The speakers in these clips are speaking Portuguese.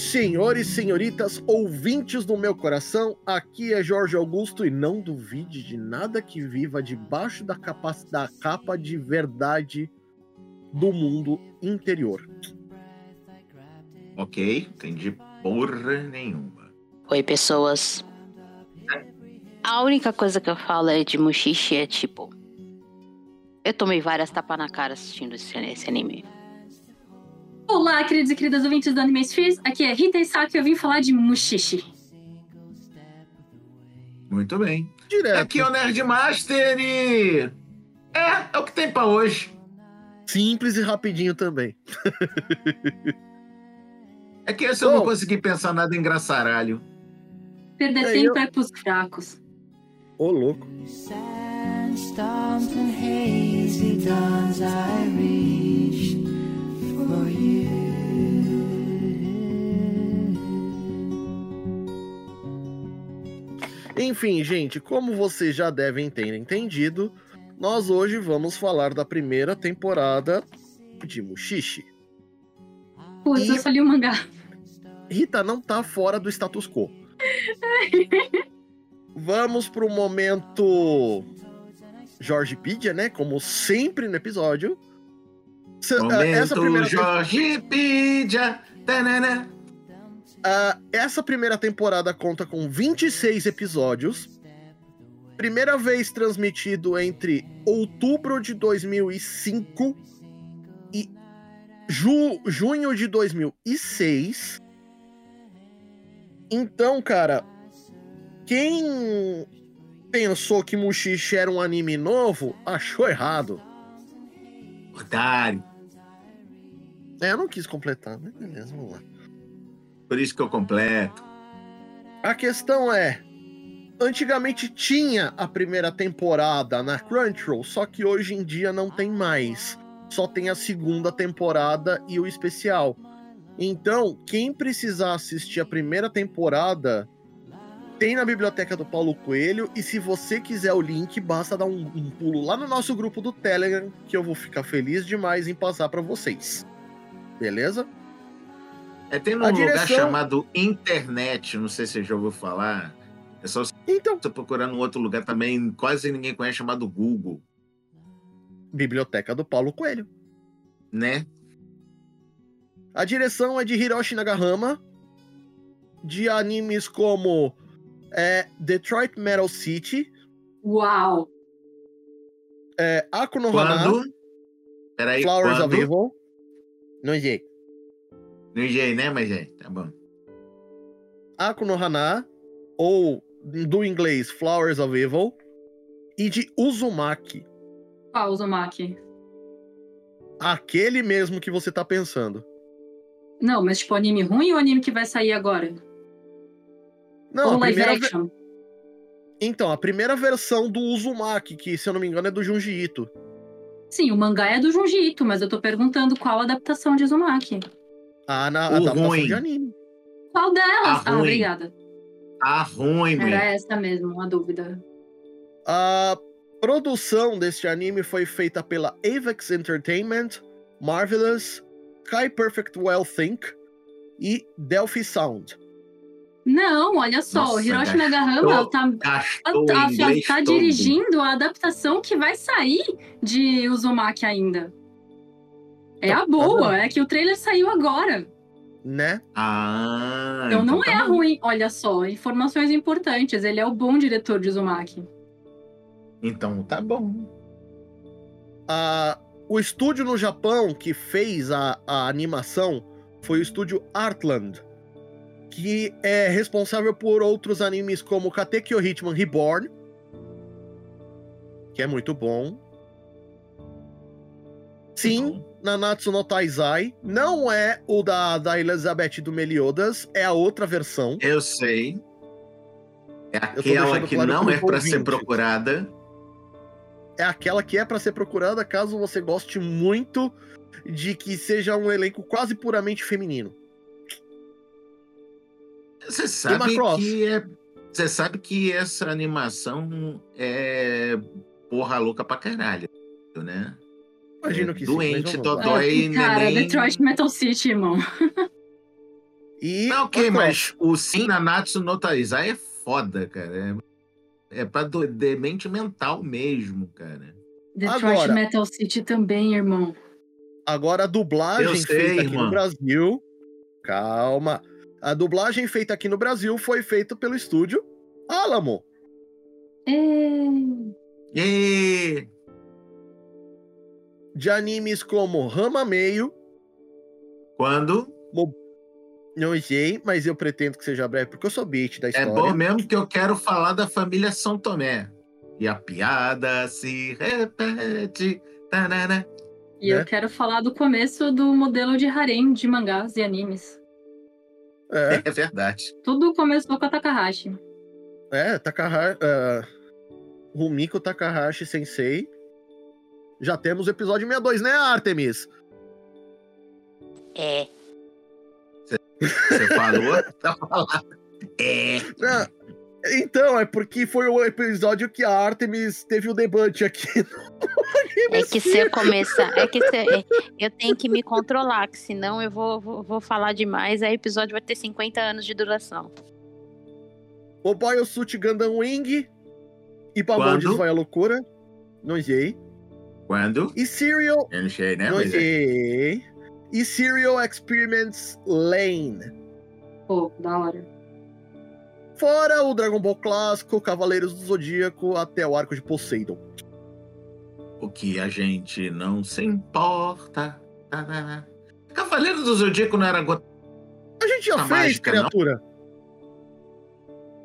Senhores, senhoritas, ouvintes do meu coração, aqui é Jorge Augusto e não duvide de nada que viva debaixo da capa, da capa de verdade do mundo interior. Ok, entendi porra nenhuma. Oi, pessoas. A única coisa que eu falo é de Mushishi é tipo. Eu tomei várias tapas na cara assistindo esse, esse anime. Olá, queridos e queridas ouvintes do Anime Spheres. Aqui é Rita Isaki e eu vim falar de Mushishi. Muito bem. Direto. Aqui é o Nerd Master e... É, é o que tem pra hoje. Simples e rapidinho também. é que esse eu não consegui pensar nada engraçaralho. Perder é, tempo eu... é pros fracos. Ô, louco. Sandstorms Enfim, gente, como vocês já devem ter entendido, nós hoje vamos falar da primeira temporada de Mushishi. Putz, e... eu só li o mangá. Rita não tá fora do status quo. vamos pro momento Jorgepedia, né? Como sempre no episódio. Momento Essa primeira. Tanana. Uh, essa primeira temporada conta com 26 episódios. Primeira vez transmitido entre outubro de 2005 e ju junho de 2006. Então, cara, quem pensou que Mushishi era um anime novo, achou errado. Otário. É, eu não quis completar, né? Beleza, vamos lá. Por isso que eu completo. A questão é, antigamente tinha a primeira temporada na Crunchyroll, só que hoje em dia não tem mais. Só tem a segunda temporada e o especial. Então, quem precisar assistir a primeira temporada, tem na biblioteca do Paulo Coelho. E se você quiser o link, basta dar um, um pulo lá no nosso grupo do Telegram, que eu vou ficar feliz demais em passar para vocês. Beleza? É, tem um a lugar direção... chamado internet, não sei se você já ouviu falar. É só então, você procurar num outro lugar também, quase ninguém conhece, chamado Google. Biblioteca do Paulo Coelho. Né? A direção é de Hiroshi Nagahama, de animes como é, Detroit Metal City. Uau! É, Akuno Hana. Peraí, Flowers quando? of Evil. Não sei. No J, né, mas é, tá bom. Aku no Hana, ou do inglês Flowers of Evil, e de Uzumaki. Qual Uzumaki? Aquele mesmo que você tá pensando. Não, mas tipo anime ruim ou anime que vai sair agora? Não, ou live action? Ve... Então, a primeira versão do Uzumaki, que se eu não me engano é do Junji Ito. Sim, o mangá é do Junji Ito, mas eu tô perguntando qual adaptação de Uzumaki. Ah, na adaptação ruim. de anime. Qual delas? ah, obrigada. A ruim, Era mulher. essa mesmo, uma dúvida. A produção deste anime foi feita pela Avex Entertainment, Marvelous, Sky Perfect Well Think e Delphi Sound. Não, olha só, Nossa, o Hiroshi Nagahama tá, tá, tá, tá dirigindo a adaptação que vai sair de Uzumaki ainda. É a boa, é que o trailer saiu agora. Né? Ah. Então, então não tá é bom. ruim. Olha só, informações importantes. Ele é o bom diretor de Uzumaki. Então tá bom. Ah, o estúdio no Japão que fez a, a animação foi o estúdio Artland, que é responsável por outros animes como Katekyo Hitman Reborn, que é muito bom. Sim, Nanatsu no Taizai. Não é o da, da Elizabeth do Meliodas, é a outra versão. Eu sei. É aquela que claro não é para ser procurada. É aquela que é para ser procurada caso você goste muito de que seja um elenco quase puramente feminino. Você sabe que é. Você sabe que essa animação é porra louca pra caralho, né? Imagino que Doente, sim. Dodói e Cara, neném... Detroit Metal City, irmão. E não, ok, mas o Sim Nanatsu no Taizai é foda, cara. É, é pra do, demente mental mesmo, cara. Detroit Agora, Metal City também, irmão. Agora a dublagem sei, feita aqui no Brasil. Calma. A dublagem feita aqui no Brasil foi feita pelo estúdio Alamo. É... É... De animes como Rama Meio. Quando? Mo... Não sei, mas eu pretendo que seja breve, porque eu sou beat da história. É bom mesmo que eu quero falar da família São Tomé. E a piada se repete. Tarara. E né? eu quero falar do começo do modelo de harem de mangás e animes. É, é verdade. Tudo começou com a Takahashi. É, Takahashi. Uh, Rumiko Takahashi Sensei. Já temos o episódio 62, né, Artemis? É. Você falou? tá falando. É. então, é porque foi o episódio que a Artemis teve o debate aqui. É que se eu começar, é que se, é, eu tenho que me controlar, que senão eu vou, vou, vou falar demais, aí o episódio vai ter 50 anos de duração. O Biosuit Gundam Wing e Pamondes vai a loucura. Não sei. Quando? E Serial. Eu não sei, né? Não sei. É. E Serial Experiments Lane. Pô, da hora. Fora o Dragon Ball clássico, Cavaleiros do Zodíaco, até o arco de Poseidon. O que a gente não se importa. Cavaleiros do Zodíaco não era gota. A gente já fez, mágica, criatura.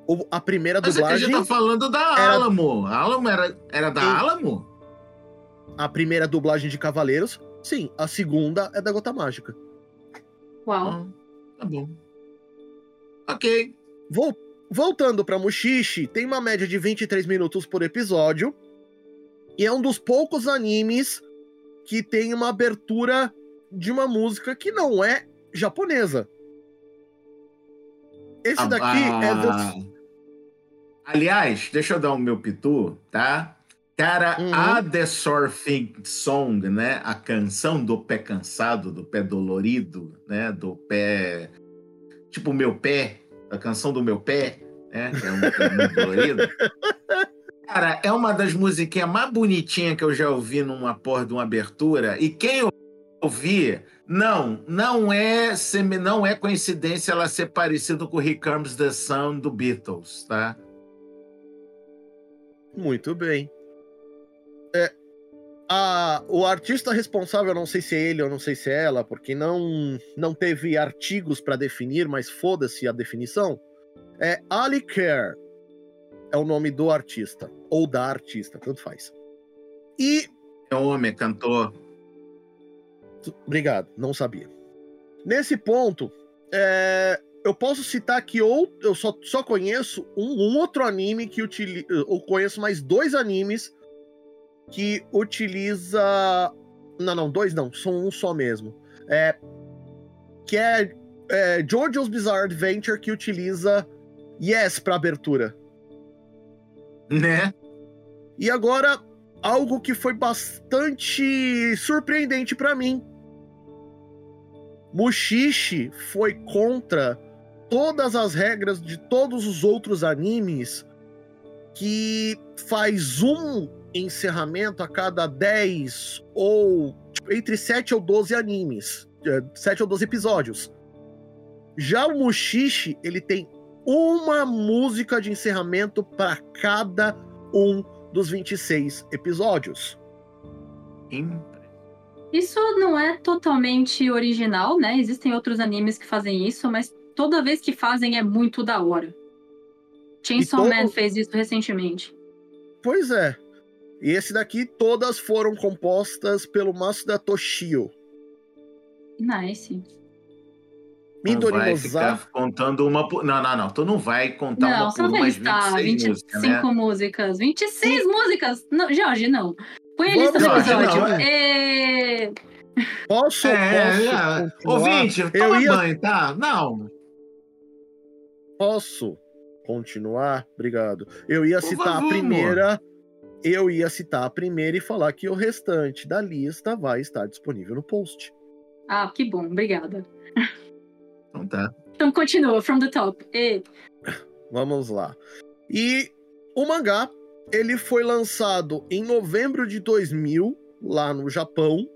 Não? A primeira dublagem. Mas é a gente tá falando da era... Alamo. A Alamo era, era da e... Alamo? A primeira dublagem de Cavaleiros, sim. A segunda é da Gota Mágica. Uau. Ah, tá bom. Ok. Vou, voltando pra Mushishi, tem uma média de 23 minutos por episódio. E é um dos poucos animes que tem uma abertura de uma música que não é japonesa. Esse ah, daqui ah, é do... Aliás, deixa eu dar o meu pitu, tá? Cara, uhum. a The Surfing Song, né? A canção do pé cansado, do pé dolorido, né? Do pé. Tipo, o meu pé, a canção do meu pé, né? Que é pé muito. Cara, é uma das musiquinhas mais bonitinhas que eu já ouvi numa porra de uma abertura. E quem ouvi, não, não é não é coincidência ela ser parecida com Here Comes the Sun do Beatles, tá? Muito bem. É, a, o artista responsável, não sei se é ele ou não sei se é ela, porque não, não teve artigos para definir, mas foda-se a definição, é Ali Kerr. É o nome do artista, ou da artista, tanto faz. E. É homem, cantor. Obrigado, não sabia. Nesse ponto, é, eu posso citar que ou eu só, só conheço um, um outro anime que utiliza. Eu conheço mais dois animes que utiliza. Não, não, dois não, são um só mesmo. É, que é, é JoJo's Bizarre Adventure que utiliza Yes para abertura. Né? E agora, algo que foi bastante surpreendente para mim. Mushishi foi contra todas as regras de todos os outros animes que faz um encerramento a cada 10 ou tipo, entre 7 ou 12 animes, 7 é, ou 12 episódios. Já o Mushishi, ele tem uma música de encerramento para cada um dos 26 episódios. Isso não é totalmente original, né? Existem outros animes que fazem isso, mas toda vez que fazem é muito da hora. Chainsaw todo... Man fez isso recentemente. Pois é. E esse daqui, todas foram compostas pelo Masuda Toshio. Nice. Midori vai ficar contando uma por... Não, não, não. Tu não vai contar não, uma por uma, mas 26 25 músicas, né? músicas. 26 Sim. músicas! Não, Jorge, não. Põe a lista do episódio. Não, é... Posso? É, posso é. Ouvinte, toma ia... banho, tá? Não. Posso continuar? Obrigado. Eu ia por citar favor, a primeira... Amor eu ia citar a primeira e falar que o restante da lista vai estar disponível no post. Ah, que bom, obrigada. Então tá. Então continua, from the top. E... Vamos lá. E o mangá, ele foi lançado em novembro de 2000, lá no Japão.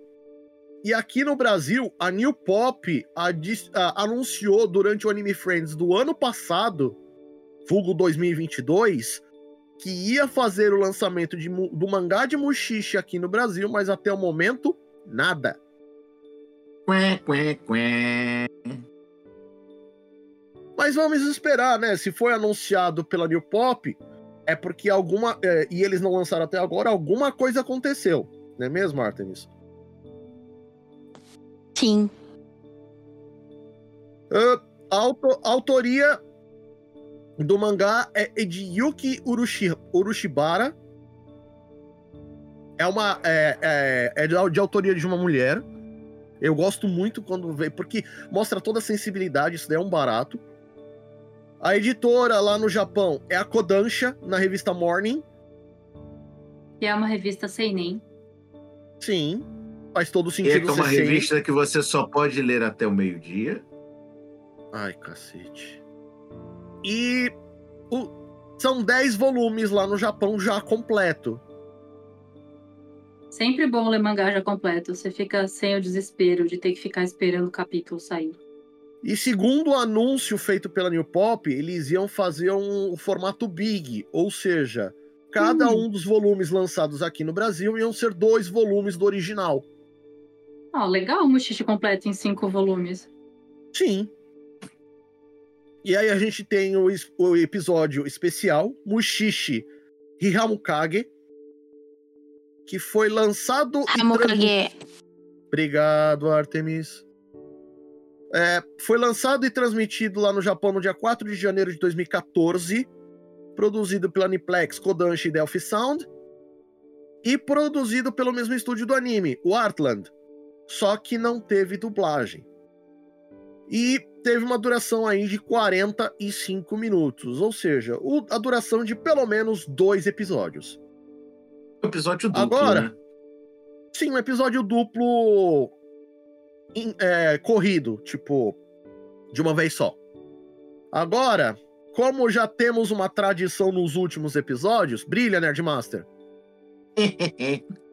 E aqui no Brasil, a New Pop anunciou durante o Anime Friends do ano passado, vulgo 2022, que ia fazer o lançamento de, do mangá de Mushishi aqui no Brasil, mas até o momento, nada. Quê, quê, quê. Mas vamos esperar, né? Se foi anunciado pela New Pop, é porque alguma. É, e eles não lançaram até agora, alguma coisa aconteceu. Não é mesmo, Artemis? Sim. Uh, auto, autoria do mangá é de Yuki Urushi, Urushibara. É uma. É, é, é de, de, autoria de uma mulher. Eu gosto muito quando vê, porque mostra toda a sensibilidade, isso daí é um barato. A editora lá no Japão é a Kodansha, na revista Morning. Que é uma revista seinen. Sim, faz todo sentido. E é uma revista que você só pode ler até o meio-dia. Ai, cacete. E o, são 10 volumes lá no Japão já completo. Sempre bom ler mangá já completo. Você fica sem o desespero de ter que ficar esperando o capítulo sair. E segundo o anúncio feito pela New Pop, eles iam fazer um, um formato big, ou seja, cada hum. um dos volumes lançados aqui no Brasil iam ser dois volumes do original. Ah, oh, legal o Mushishi completo em cinco volumes. Sim. E aí a gente tem o, o episódio especial, Mushishi Hihamukage, que foi lançado. Hamukage. Obrigado, Artemis. É, foi lançado e transmitido lá no Japão no dia 4 de janeiro de 2014, produzido pela Aniplex, Kodansha e Delphi Sound, e produzido pelo mesmo estúdio do anime, o Artland, só que não teve dublagem. E teve uma duração aí de 45 minutos, ou seja, o, a duração de pelo menos dois episódios. Episódio duplo. Agora, né? sim, um episódio duplo in, é, corrido, tipo, de uma vez só. Agora, como já temos uma tradição nos últimos episódios, brilha, Nerdmaster.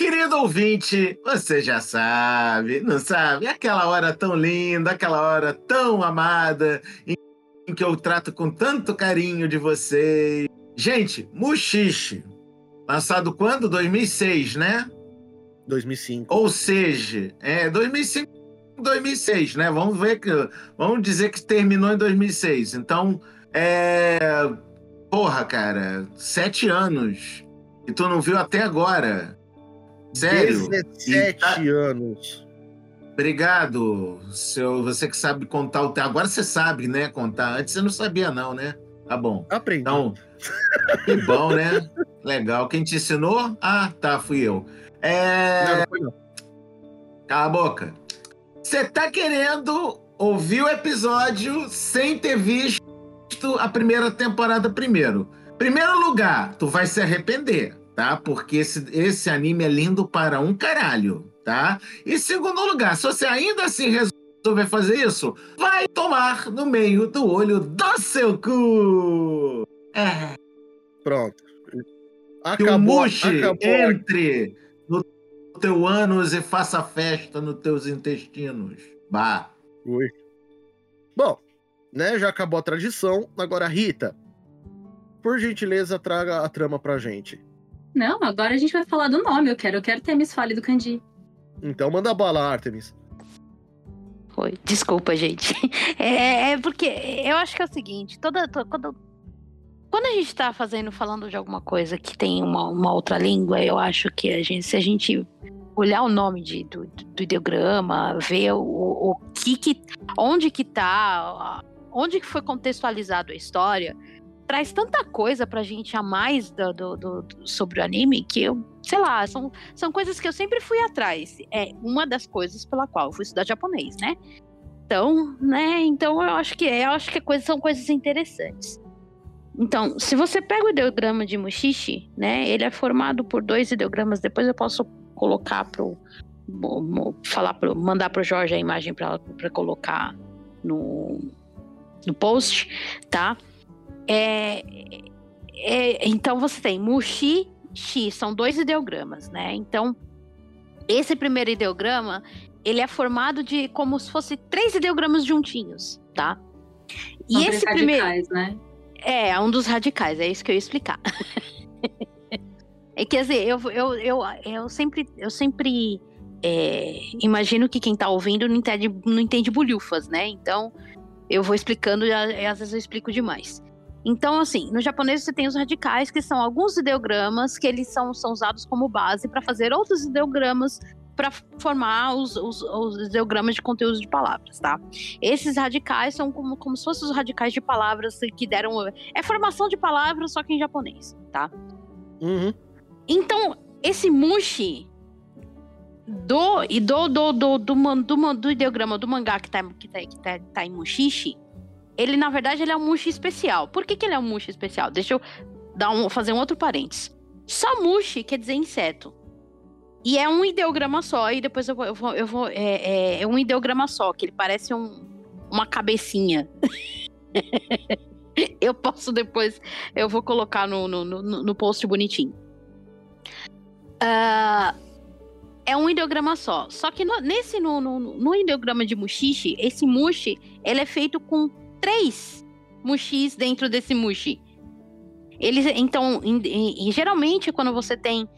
Querido ouvinte, você já sabe, não sabe? Aquela hora tão linda, aquela hora tão amada, em que eu trato com tanto carinho de vocês. Gente, Muxixe, lançado quando? 2006, né? 2005. Ou seja, é 2005, 2006, né? Vamos ver que, vamos dizer que terminou em 2006. Então, é, porra, cara, sete anos e tu não viu até agora. Sério? 17 tá... anos. Obrigado, seu, você que sabe contar o tempo. Agora você sabe, né, contar. Antes você não sabia, não, né? Tá bom. Aprendi. Então, que bom, né? Legal. Quem te ensinou? Ah, tá, fui eu. É... Não, não. Cala a boca. Você tá querendo ouvir o episódio sem ter visto a primeira temporada primeiro. Primeiro lugar, tu vai se arrepender tá? Porque esse, esse anime é lindo para um caralho, tá? E segundo lugar, se você ainda assim resolver fazer isso, vai tomar no meio do olho do seu cu! É. Pronto. Acabou, que o Mushi acabou. entre no teu ânus e faça festa nos teus intestinos. Bah. Ui. Bom, né, já acabou a tradição. Agora, Rita, por gentileza, traga a trama pra gente. Não, agora a gente vai falar do nome. Eu quero, eu quero ter Miss Fale do Kandi. Então manda bala, Artemis. Foi. Desculpa, gente. É, é, porque eu acho que é o seguinte, toda, toda quando, quando a gente tá fazendo, falando de alguma coisa que tem uma, uma outra língua, eu acho que a gente, se a gente olhar o nome de, do, do ideograma, ver o, o que que, onde que tá, onde que foi contextualizado a história, traz tanta coisa pra gente a mais do, do, do, sobre o anime que eu, sei lá, são, são coisas que eu sempre fui atrás. É uma das coisas pela qual eu fui estudar japonês, né? Então, né? Então eu acho que é, eu acho que coisa, são coisas interessantes. Então, se você pega o ideograma de Mushishi, né? Ele é formado por dois ideogramas. Depois eu posso colocar pro falar pro, mandar pro Jorge a imagem para colocar no, no post, tá? É, é, então você tem Mushi Shi, são dois ideogramas, né? Então, esse primeiro ideograma, ele é formado de como se fosse três ideogramas juntinhos, tá? E são esse primeiro né? É, um dos radicais, é isso que eu ia explicar. é, quer dizer, eu, eu, eu, eu sempre, eu sempre é, imagino que quem tá ouvindo não entende, não entende bolhufas, né? Então, eu vou explicando e às vezes eu explico demais. Então, assim, no japonês você tem os radicais, que são alguns ideogramas que eles são, são usados como base para fazer outros ideogramas para formar os, os, os, ideogramas de conteúdos de palavras, tá? Esses radicais são como, como se fossem os radicais de palavras que deram. É formação de palavras, só que em japonês, tá? Uhum. Então, esse mushi do e do do, do, do, do, do ideograma do mangá que tá, que tá, que tá, tá em mushishi ele, na verdade, ele é um mushi especial. Por que, que ele é um mushi especial? Deixa eu dar um, fazer um outro parênteses. Só mushi quer dizer inseto. E é um ideograma só, e depois eu vou. Eu vou, eu vou é, é, é, um ideograma só, que ele parece um, uma cabecinha. eu posso depois. Eu vou colocar no, no, no, no post bonitinho. Uh, é um ideograma só. Só que no, nesse no, no, no ideograma de Mushishi, esse Mushi, ele é feito com três mushis dentro desse mushi. Eles, então, em, em, geralmente, quando você tem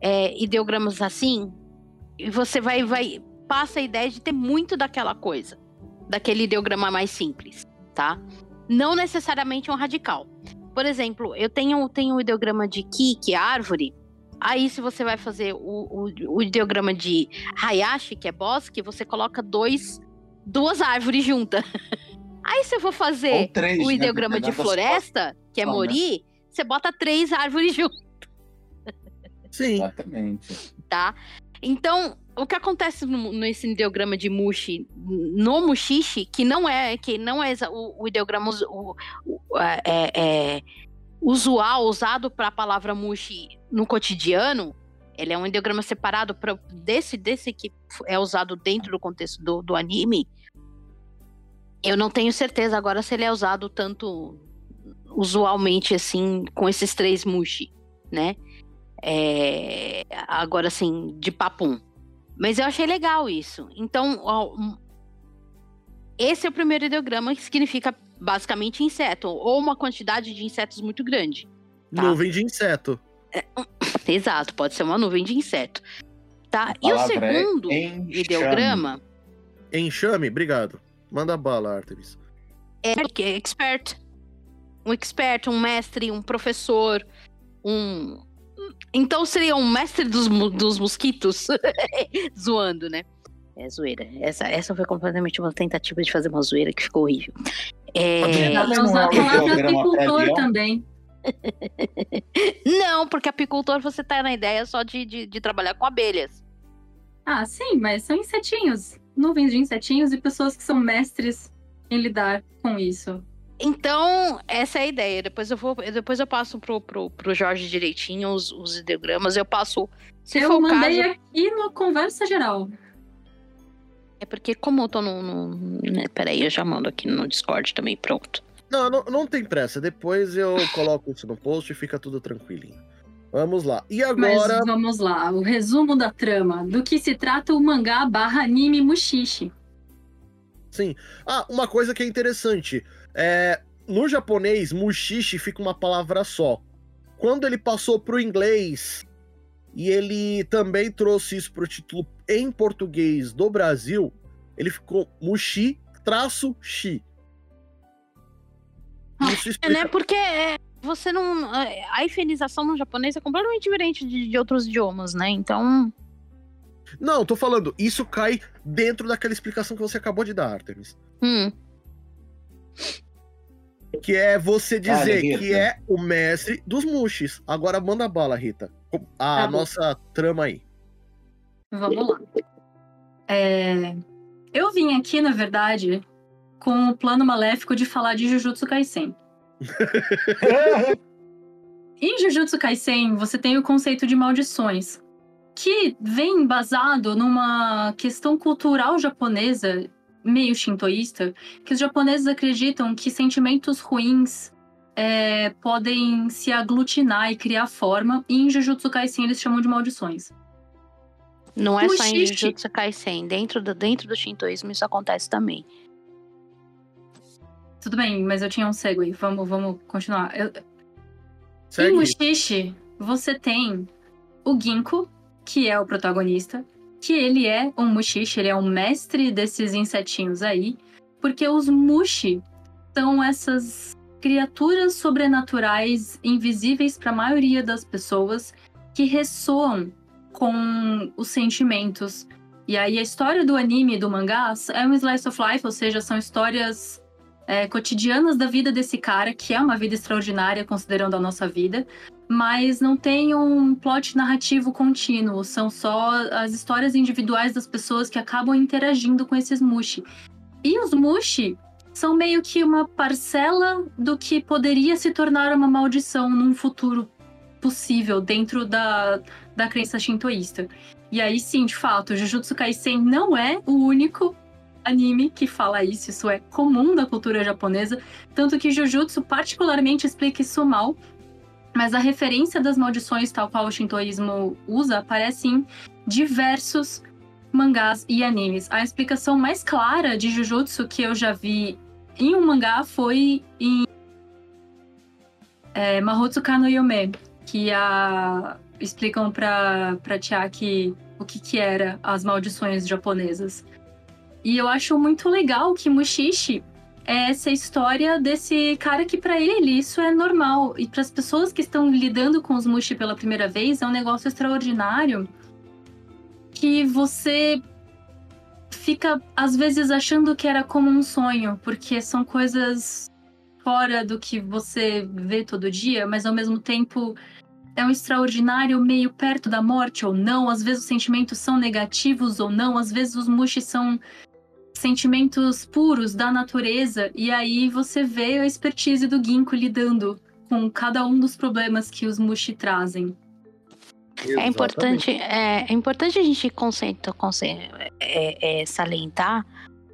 é, ideogramas assim, você vai, vai passa a ideia de ter muito daquela coisa, daquele ideograma mais simples, tá? Não necessariamente um radical. Por exemplo, eu tenho, tenho um ideograma de ki, que é árvore. Aí, se você vai fazer o, o, o ideograma de Hayashi, que é bosque, você coloca dois, duas árvores juntas. Aí se eu for fazer três, o né, ideograma né? de floresta, que é oh, Mori, né? você bota três árvores juntas. Sim. Exatamente. Tá? Então, o que acontece no, nesse ideograma de Mushi, no Mushishi, que não é que não é o, o ideograma o, o, é, é, é usual usado para a palavra Mushi no cotidiano, ele é um ideograma separado pra, desse desse que é usado dentro do contexto do, do anime eu não tenho certeza agora se ele é usado tanto usualmente assim com esses três mushi, né? É, agora assim, de papum. Mas eu achei legal isso. Então, ó, esse é o primeiro ideograma que significa basicamente inseto, ou uma quantidade de insetos muito grande. Tá? Nuvem de inseto. É, exato, pode ser uma nuvem de inseto. Tá? E o é segundo é ideograma. Enxame, obrigado. Manda bala, Artemis. É expert. Um expert, um mestre, um professor, um. Então seria um mestre dos, dos mosquitos. Zoando, né? É zoeira. Essa, essa foi completamente uma tentativa de fazer uma zoeira que ficou horrível. É... Pra usar a palavra apicultor também. Não, porque apicultor você tá na ideia só de, de, de trabalhar com abelhas. Ah, sim, mas são insetinhos nuvens de insetinhos e pessoas que são mestres em lidar com isso. Então, essa é a ideia. Depois eu vou, depois eu passo pro, pro, pro Jorge direitinho os, os ideogramas. Eu passo. Se eu for mandei caso... aqui no conversa geral. É porque como eu tô no, no né, peraí, eu já mando aqui no Discord também, pronto. Não, não, não tem pressa. Depois eu coloco isso no post e fica tudo tranquilinho. Vamos lá. E agora. Mas vamos lá. O resumo da trama. Do que se trata o mangá barra anime Mushishi. Sim. Ah, uma coisa que é interessante. É, no japonês, Mushishi fica uma palavra só. Quando ele passou pro inglês e ele também trouxe isso pro título em português do Brasil, ele ficou Mushi traço Shi. Isso explica... É, né? Porque é, você não. A higienização no japonês é completamente diferente de, de outros idiomas, né? Então. Não, tô falando, isso cai dentro daquela explicação que você acabou de dar, Artemis. Hum. Que é você dizer que é o mestre dos mushis. Agora manda bala, Rita. A tá nossa trama aí. Vamos lá. É... Eu vim aqui, na verdade, com o plano maléfico de falar de Jujutsu Kaisen. em Jujutsu Kaisen, você tem o conceito de maldições, que vem embasado numa questão cultural japonesa, meio shintoísta, que os japoneses acreditam que sentimentos ruins é, podem se aglutinar e criar forma, e em Jujutsu Kaisen eles chamam de maldições. Não é só em Jujutsu Kaisen, dentro do, dentro do shintoísmo isso acontece também. Tudo bem, mas eu tinha um segue. Vamos, vamos continuar. Eu... Em Mushishi, você tem o Ginkgo, que é o protagonista, que ele é um Mushishi, ele é um mestre desses insetinhos aí, porque os Mushi são essas criaturas sobrenaturais invisíveis para a maioria das pessoas que ressoam com os sentimentos. E aí a história do anime e do mangá é um slice of life, ou seja, são histórias é, cotidianas da vida desse cara, que é uma vida extraordinária considerando a nossa vida, mas não tem um plot narrativo contínuo, são só as histórias individuais das pessoas que acabam interagindo com esses mushi. E os mushi são meio que uma parcela do que poderia se tornar uma maldição num futuro possível dentro da, da crença shintoísta. E aí sim, de fato, Jujutsu Kaisen não é o único anime que fala isso, isso é comum da cultura japonesa, tanto que Jujutsu particularmente explica isso mal, mas a referência das maldições, tal qual o shintoísmo usa, aparece em diversos mangás e animes. A explicação mais clara de Jujutsu que eu já vi em um mangá foi em é, Mahotsuka no Yome, que a, explicam pra Chiaki o que, que era as maldições japonesas. E eu acho muito legal que Mushishi é essa história desse cara que para ele isso é normal. E para as pessoas que estão lidando com os Mushi pela primeira vez é um negócio extraordinário que você fica às vezes achando que era como um sonho, porque são coisas fora do que você vê todo dia, mas ao mesmo tempo é um extraordinário meio perto da morte ou não, às vezes os sentimentos são negativos ou não, às vezes os mushi são sentimentos puros da natureza, e aí você vê a expertise do Ginkgo lidando com cada um dos problemas que os Mushi trazem. É importante, é, é, importante a gente conceito, conceito, é, é, salientar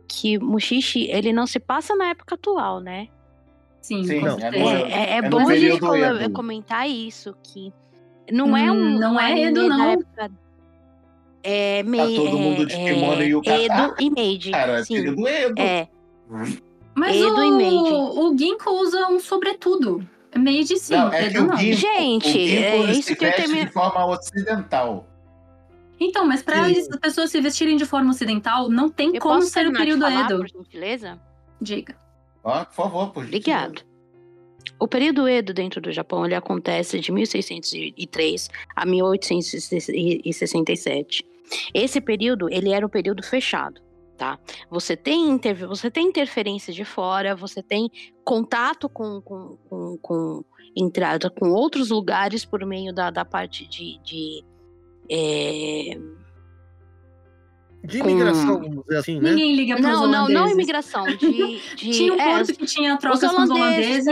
que Mushishi ele não se passa na época atual, né? Sim, Sim não, é, é, é, bom a gente comentar isso, que não é um. Não é Edo, não. Época, é, me, tá todo mundo de é, kimono é, e o Edo e Made. Cara, sim. é do Edo. É. Mas Edo o, e Made. o Ginkgo usa um sobretudo. Made sim, não, é Edo não. Ginkgo, Gente, é isso que eu tenho... de forma ocidental. Então, mas para as pessoas se vestirem de forma ocidental, não tem eu como ser o período falar, Edo. Por gentileza? Diga. Ah, por favor, por gentileza. Obrigado. O período Edo dentro do Japão ele acontece de 1603 a 1867. Esse período, ele era um período fechado, tá? Você tem, inter... você tem interferência de fora, você tem contato com, com, com, com entrada com outros lugares por meio da, da parte de, de é... De imigração, vamos dizer assim, né? Ninguém liga para Não, não, não imigração. De, de... tinha um porto é, que tinha trocas com os holandeses.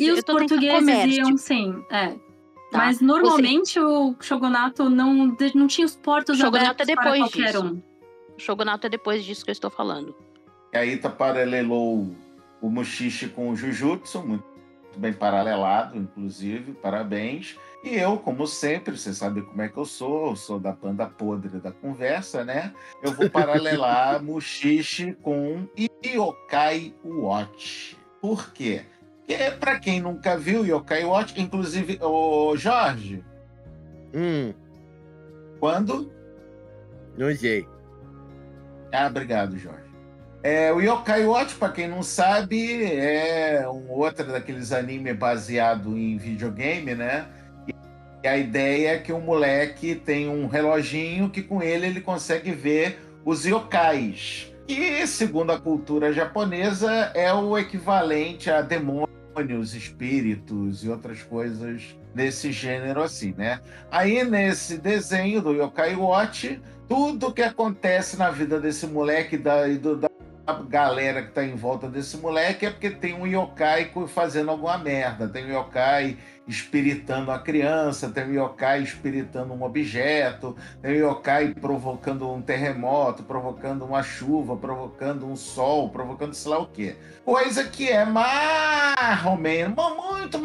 E os portugueses iam, sim. É. Tá? Mas normalmente Você... o Shogunato não, não tinha os portos Shogunato abertos é depois para qualquer disso. um. O Shogunato é depois disso que eu estou falando. E aí tá paralelou o Mushishi com o Jujutsu, muito bem paralelado, inclusive, parabéns. E eu, como sempre, você sabe como é que eu sou, eu sou da banda podre da conversa, né? Eu vou paralelar Mushishi com Yokai Watch. Por quê? É para quem nunca viu Yokai Watch, inclusive o Jorge. Hum. Quando? Não sei. Ah, obrigado, Jorge. É, o Yokai Watch, para quem não sabe, é um outro daqueles anime baseado em videogame, né? E a ideia é que o moleque tem um reloginho que com ele ele consegue ver os yokais. E, segundo a cultura japonesa, é o equivalente a demônios, espíritos e outras coisas desse gênero assim, né? Aí nesse desenho do Yokai Watch, tudo que acontece na vida desse moleque da, do, da galera que tá em volta desse moleque é porque tem um yokai fazendo alguma merda. Tem um yokai espiritando a criança, tem um yokai espiritando um objeto, tem um yokai provocando um terremoto, provocando uma chuva, provocando um sol, provocando sei lá o quê. Coisa que é menos, muito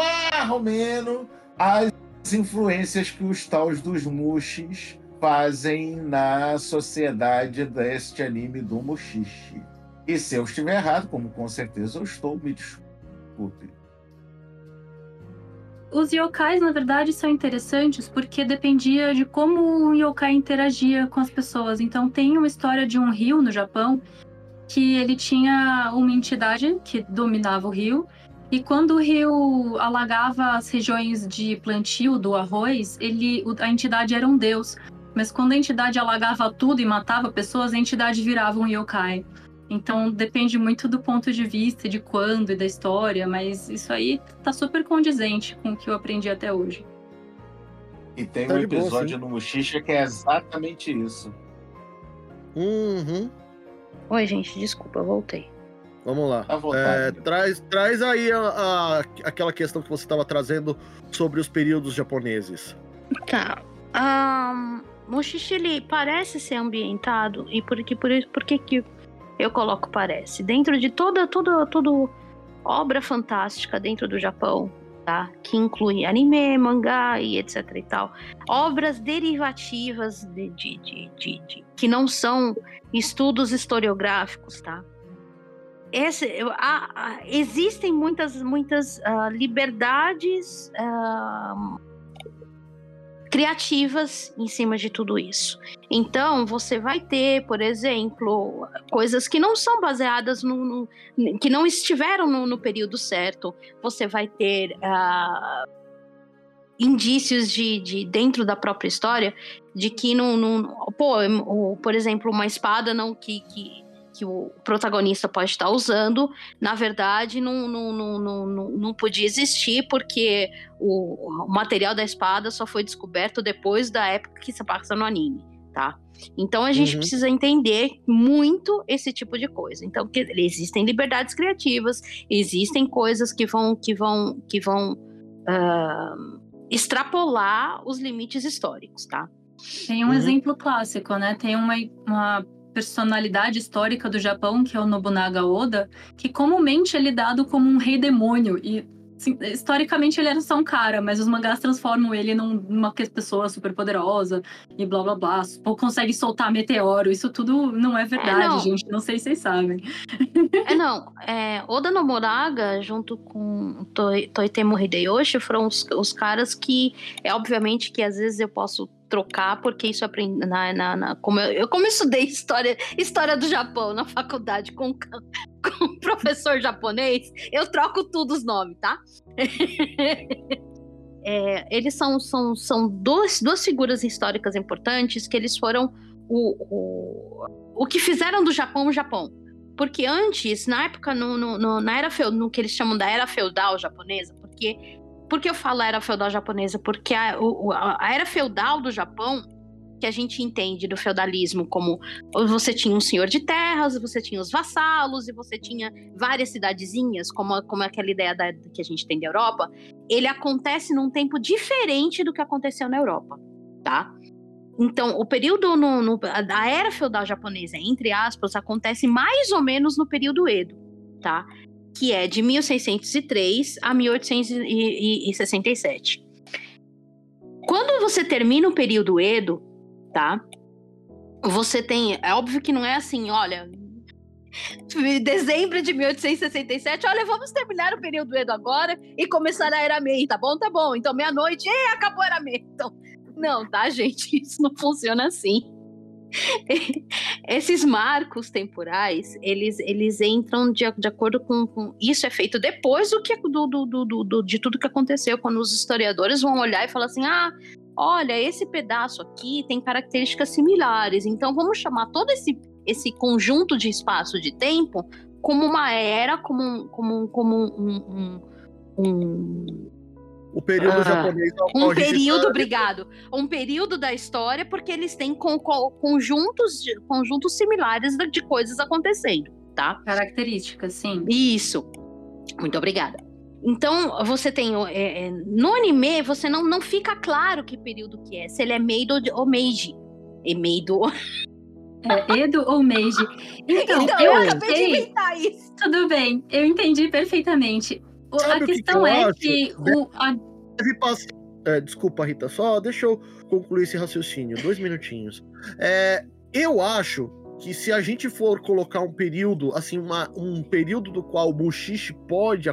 menos, as influências que os taus dos mushis fazem na sociedade deste anime do Mushishi. E se eu estiver errado, como com certeza eu estou, me desculpe. Os yokais, na verdade, são interessantes porque dependia de como o yokai interagia com as pessoas. Então, tem uma história de um rio no Japão que ele tinha uma entidade que dominava o rio. E quando o rio alagava as regiões de plantio do arroz, ele, a entidade era um deus. Mas quando a entidade alagava tudo e matava pessoas, a entidade virava um yokai. Então depende muito do ponto de vista, de quando e da história, mas isso aí tá super condizente com o que eu aprendi até hoje. E tem tá um episódio boa, no Muxixa que é exatamente isso. Uhum. Oi, gente, desculpa, eu voltei. Vamos lá. É, traz, traz aí a, a, aquela questão que você estava trazendo sobre os períodos japoneses. Tá. Um, Mushishi ele parece ser ambientado e por que por, por que, que eu coloco parece. Dentro de toda, toda, toda obra fantástica dentro do Japão, tá? Que inclui anime, mangá e etc e tal. Obras derivativas de, de, de, de, que não são estudos historiográficos, tá? Esse, existem muitas, muitas uh, liberdades uh, criativas em cima de tudo isso. Então, você vai ter, por exemplo, coisas que não são baseadas no. no que não estiveram no, no, período certo. Você vai ter. Uh, indícios de, de dentro da própria história de que não, não pô, por exemplo uma espada não que, que que o protagonista pode estar usando, na verdade, não, não, não, não, não podia existir, porque o, o material da espada só foi descoberto depois da época que se passa no anime, tá? Então a gente uhum. precisa entender muito esse tipo de coisa. Então que, existem liberdades criativas, existem coisas que vão que vão que vão uh, extrapolar os limites históricos, tá? Tem um uhum. exemplo clássico, né? Tem uma, uma personalidade histórica do Japão, que é o Nobunaga Oda, que comumente é lidado como um rei demônio. E assim, historicamente ele era só um cara, mas os mangás transformam ele numa pessoa super poderosa e blá blá blá. Ou consegue soltar meteoro. Isso tudo não é verdade, é, não. gente. Não sei se vocês sabem. É, não. É, Oda Nobunaga, junto com Toitemo Hideyoshi, foram os, os caras que, é obviamente que às vezes eu posso trocar, porque isso aprendi na, na, na, como eu, eu como estudei história, história do Japão na faculdade com, com um professor japonês, eu troco tudo os nomes, tá? é, eles são, são, são duas, duas figuras históricas importantes que eles foram o, o, o que fizeram do Japão o Japão. Porque antes, na época, no, no, no na era feudal, no que eles chamam da era feudal japonesa, porque por que eu falo era feudal japonesa? Porque a, a, era feudal do Japão, que a gente entende do feudalismo como você tinha um senhor de terras, você tinha os vassalos e você tinha várias cidadezinhas, como, como aquela ideia da, que a gente tem da Europa, ele acontece num tempo diferente do que aconteceu na Europa, tá? Então, o período no, no, da era feudal japonesa, entre aspas, acontece mais ou menos no período Edo, tá? Que é de 1603 a 1867. Quando você termina o período Edo, tá? Você tem. É óbvio que não é assim, olha. Dezembro de 1867, olha, vamos terminar o período Edo agora e começar a Era Mei, tá bom? Tá bom. Então, meia-noite, acabou a Era Mei. Então, não, tá, gente? Isso não funciona assim. esses marcos temporais, eles, eles entram de, de acordo com, com, Isso é feito depois do que do, do, do, do, de tudo que aconteceu, quando os historiadores vão olhar e falar assim: ah, olha, esse pedaço aqui tem características similares, então vamos chamar todo esse, esse conjunto de espaço de tempo como uma era, como, como, como um, um, um o período uh, japonês. Um período, obrigado. Um período da história, porque eles têm con, con, conjuntos, conjuntos similares de coisas acontecendo, tá? Características, sim. Isso. Muito obrigada. Então, você tem. É, é, no anime, você não, não fica claro que período que é, se ele é Meidou ou Meiji. É Meidou. É, Edo ou Meiji. Então, então eu, eu acabei de inventar isso. Tudo bem, eu entendi perfeitamente. Sabe a questão que que é que o. A... Deve passar. É, desculpa, Rita, só deixa eu concluir esse raciocínio. Dois minutinhos. É, eu acho que se a gente for colocar um período, assim, uma, um período do qual o Bushishi pode,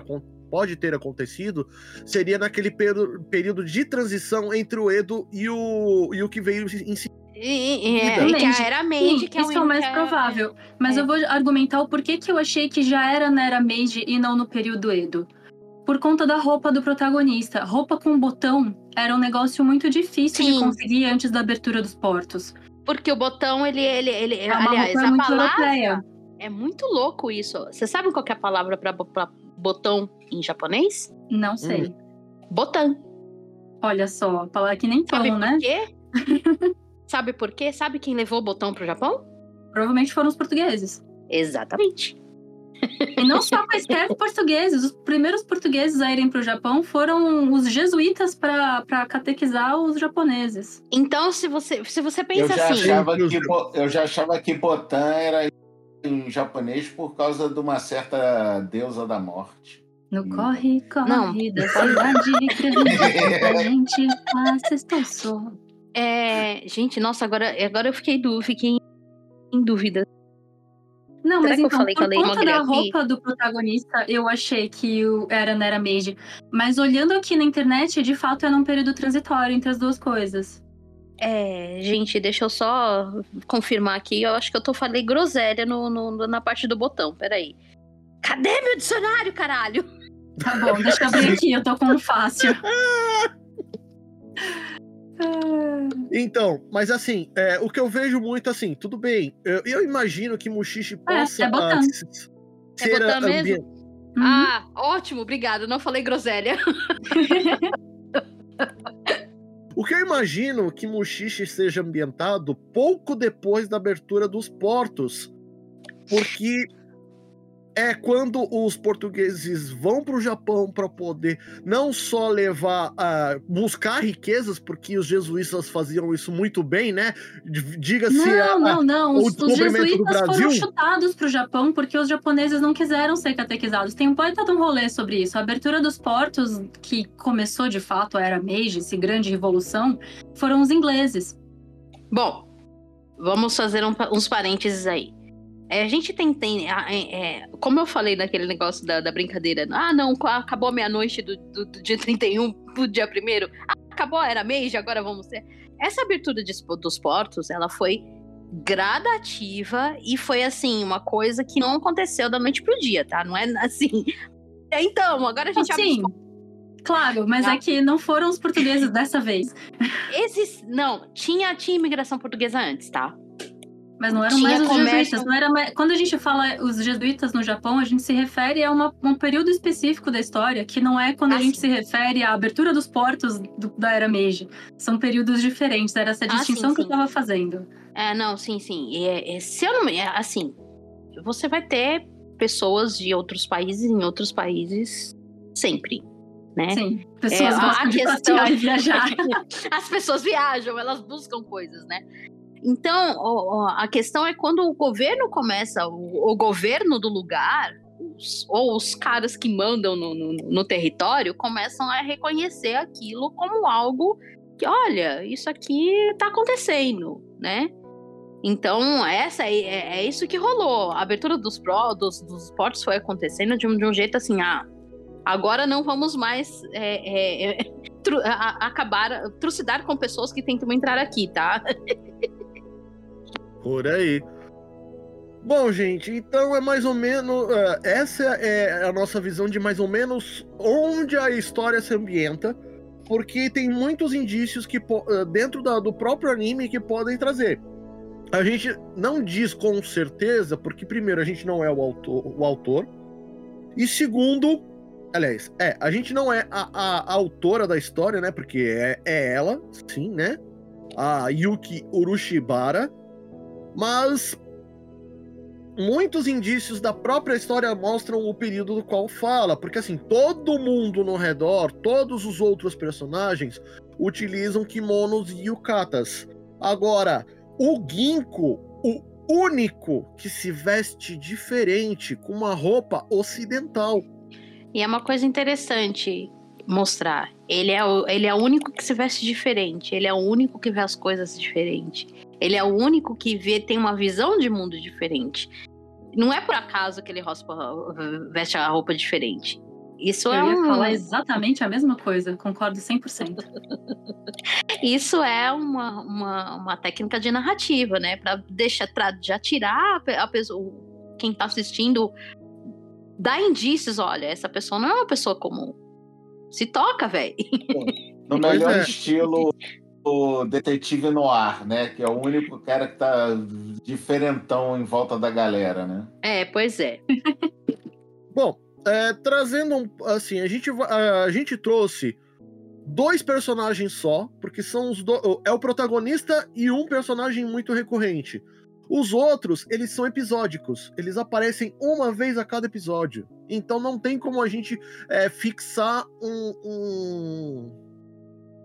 pode ter acontecido, seria naquele período de transição entre o Edo e o, e o que veio em seguida. É, que era Meiji, que é isso é o mais provável. Mas é. eu vou argumentar o porquê que eu achei que já era na era Meiji e não no período Edo por conta da roupa do protagonista. Roupa com botão era um negócio muito difícil Sim. de conseguir antes da abertura dos portos. Porque o botão, ele. ele, ele é aliás, a palavra. Europeia. É muito louco isso. Você sabe qual é a palavra para botão em japonês? Não sei. Hum. Botão. Olha só, falar que nem pão, né? Por quê? sabe por quê? Sabe quem levou o botão pro Japão? Provavelmente foram os portugueses. Exatamente. E não só quaisquer portugueses. Os primeiros portugueses a irem para o Japão foram os jesuítas para catequizar os japoneses. Então, se você, se você pensa eu já assim. Achava que, eu já achava que Botan era em japonês por causa de uma certa deusa da morte. No corre, corre não. da cidade, a gente passa, estou só. É, gente, nossa, agora, agora eu fiquei, fiquei em dúvida não, Será mas então, falei por conta da roupa do protagonista, eu achei que o era Nera Meiji. Mas olhando aqui na internet, de fato, era um período transitório entre as duas coisas. É, gente, deixa eu só confirmar aqui. Eu acho que eu tô falei groselha no, no, na parte do botão. Peraí. Cadê meu dicionário, caralho? Tá bom, deixa eu abrir aqui, eu tô com um fácil. Então, mas assim, é, o que eu vejo muito assim, tudo bem, eu, eu imagino que Mushishi possa é, é botão. Uh, ser é mesmo? Uhum. Ah, ótimo, obrigado, não falei groselha. o que eu imagino que Mushishi seja ambientado pouco depois da abertura dos portos, porque é quando os portugueses vão para o Japão para poder não só levar a uh, buscar riquezas, porque os jesuítas faziam isso muito bem, né? Diga-se não, a, não, não. Os, os jesuítas foram chutados para o Japão porque os japoneses não quiseram ser catequizados. Tem um poeta de um rolê sobre isso. A abertura dos portos, que começou de fato a era Meiji, essa grande revolução, foram os ingleses. Bom, vamos fazer um, uns parênteses aí. É, a gente tem, tem é, é, como eu falei naquele negócio da, da brincadeira, ah, não, acabou a meia-noite do, do, do, dia 31 pro dia 1 ah, acabou, era mês, agora vamos ser. Essa abertura de, dos portos, ela foi gradativa e foi, assim, uma coisa que não aconteceu da noite pro dia, tá? Não é assim... Então, agora a gente assim, abre... Claro, mas tá? é que não foram os portugueses dessa vez. Esses, não, tinha, tinha imigração portuguesa antes, tá? Mas não eram mais os comércio... jesuítas. Não era mais... Quando a gente fala os jesuítas no Japão, a gente se refere a uma, um período específico da história, que não é quando ah, a gente sim. se refere à abertura dos portos do, da Era Meiji. São períodos diferentes. Era essa distinção ah, sim, que sim. eu estava fazendo. É, não, sim, sim. É, é, se eu não é, assim, você vai ter pessoas de outros países em outros países sempre. Né? Sim, pessoas é, a questão viajar. As pessoas viajam, elas buscam coisas, né? Então, a questão é quando o governo começa, o, governo do lugar, os, ou os caras que mandam no, no, no, território, começam a reconhecer aquilo como algo que, olha, isso aqui está acontecendo, né? Então, essa é, é, isso que rolou. A abertura dos, pro, dos, dos portos foi acontecendo de um, de um jeito assim, ah, agora não vamos mais é, é, é tru, a, acabar, trucidar com pessoas que tentam entrar aqui, tá? Por aí. Bom, gente, então é mais ou menos. Uh, essa é a nossa visão de mais ou menos onde a história se ambienta, porque tem muitos indícios que uh, dentro da, do próprio anime que podem trazer. A gente não diz com certeza, porque primeiro a gente não é o autor, o autor e segundo, aliás, é, a gente não é a, a, a autora da história, né? Porque é, é ela, sim, né? A Yuki Urushibara, mas muitos indícios da própria história mostram o período do qual fala, porque assim, todo mundo no redor, todos os outros personagens utilizam kimonos e yukatas. Agora, o Ginkgo, o único que se veste diferente com uma roupa ocidental. E é uma coisa interessante mostrar. Ele é, o, ele é o único que se veste diferente. Ele é o único que vê as coisas diferente. Ele é o único que vê, tem uma visão de mundo diferente. Não é por acaso que ele veste a roupa diferente. Isso Eu é ia um... falar exatamente a mesma coisa, concordo 100%. Isso é uma, uma, uma técnica de narrativa, né? Para deixar, já tirar a pessoa, quem tá assistindo, dar indícios, olha, essa pessoa não é uma pessoa comum. Se toca, velho. No melhor é. estilo o detetive noir, né? Que é o único cara que tá diferentão em volta da galera, né? É, pois é. Bom, é, trazendo um, assim, a gente, a, a, gente trouxe dois personagens só, porque são os do, é o protagonista e um personagem muito recorrente. Os outros, eles são episódicos, eles aparecem uma vez a cada episódio. Então não tem como a gente é, fixar um, um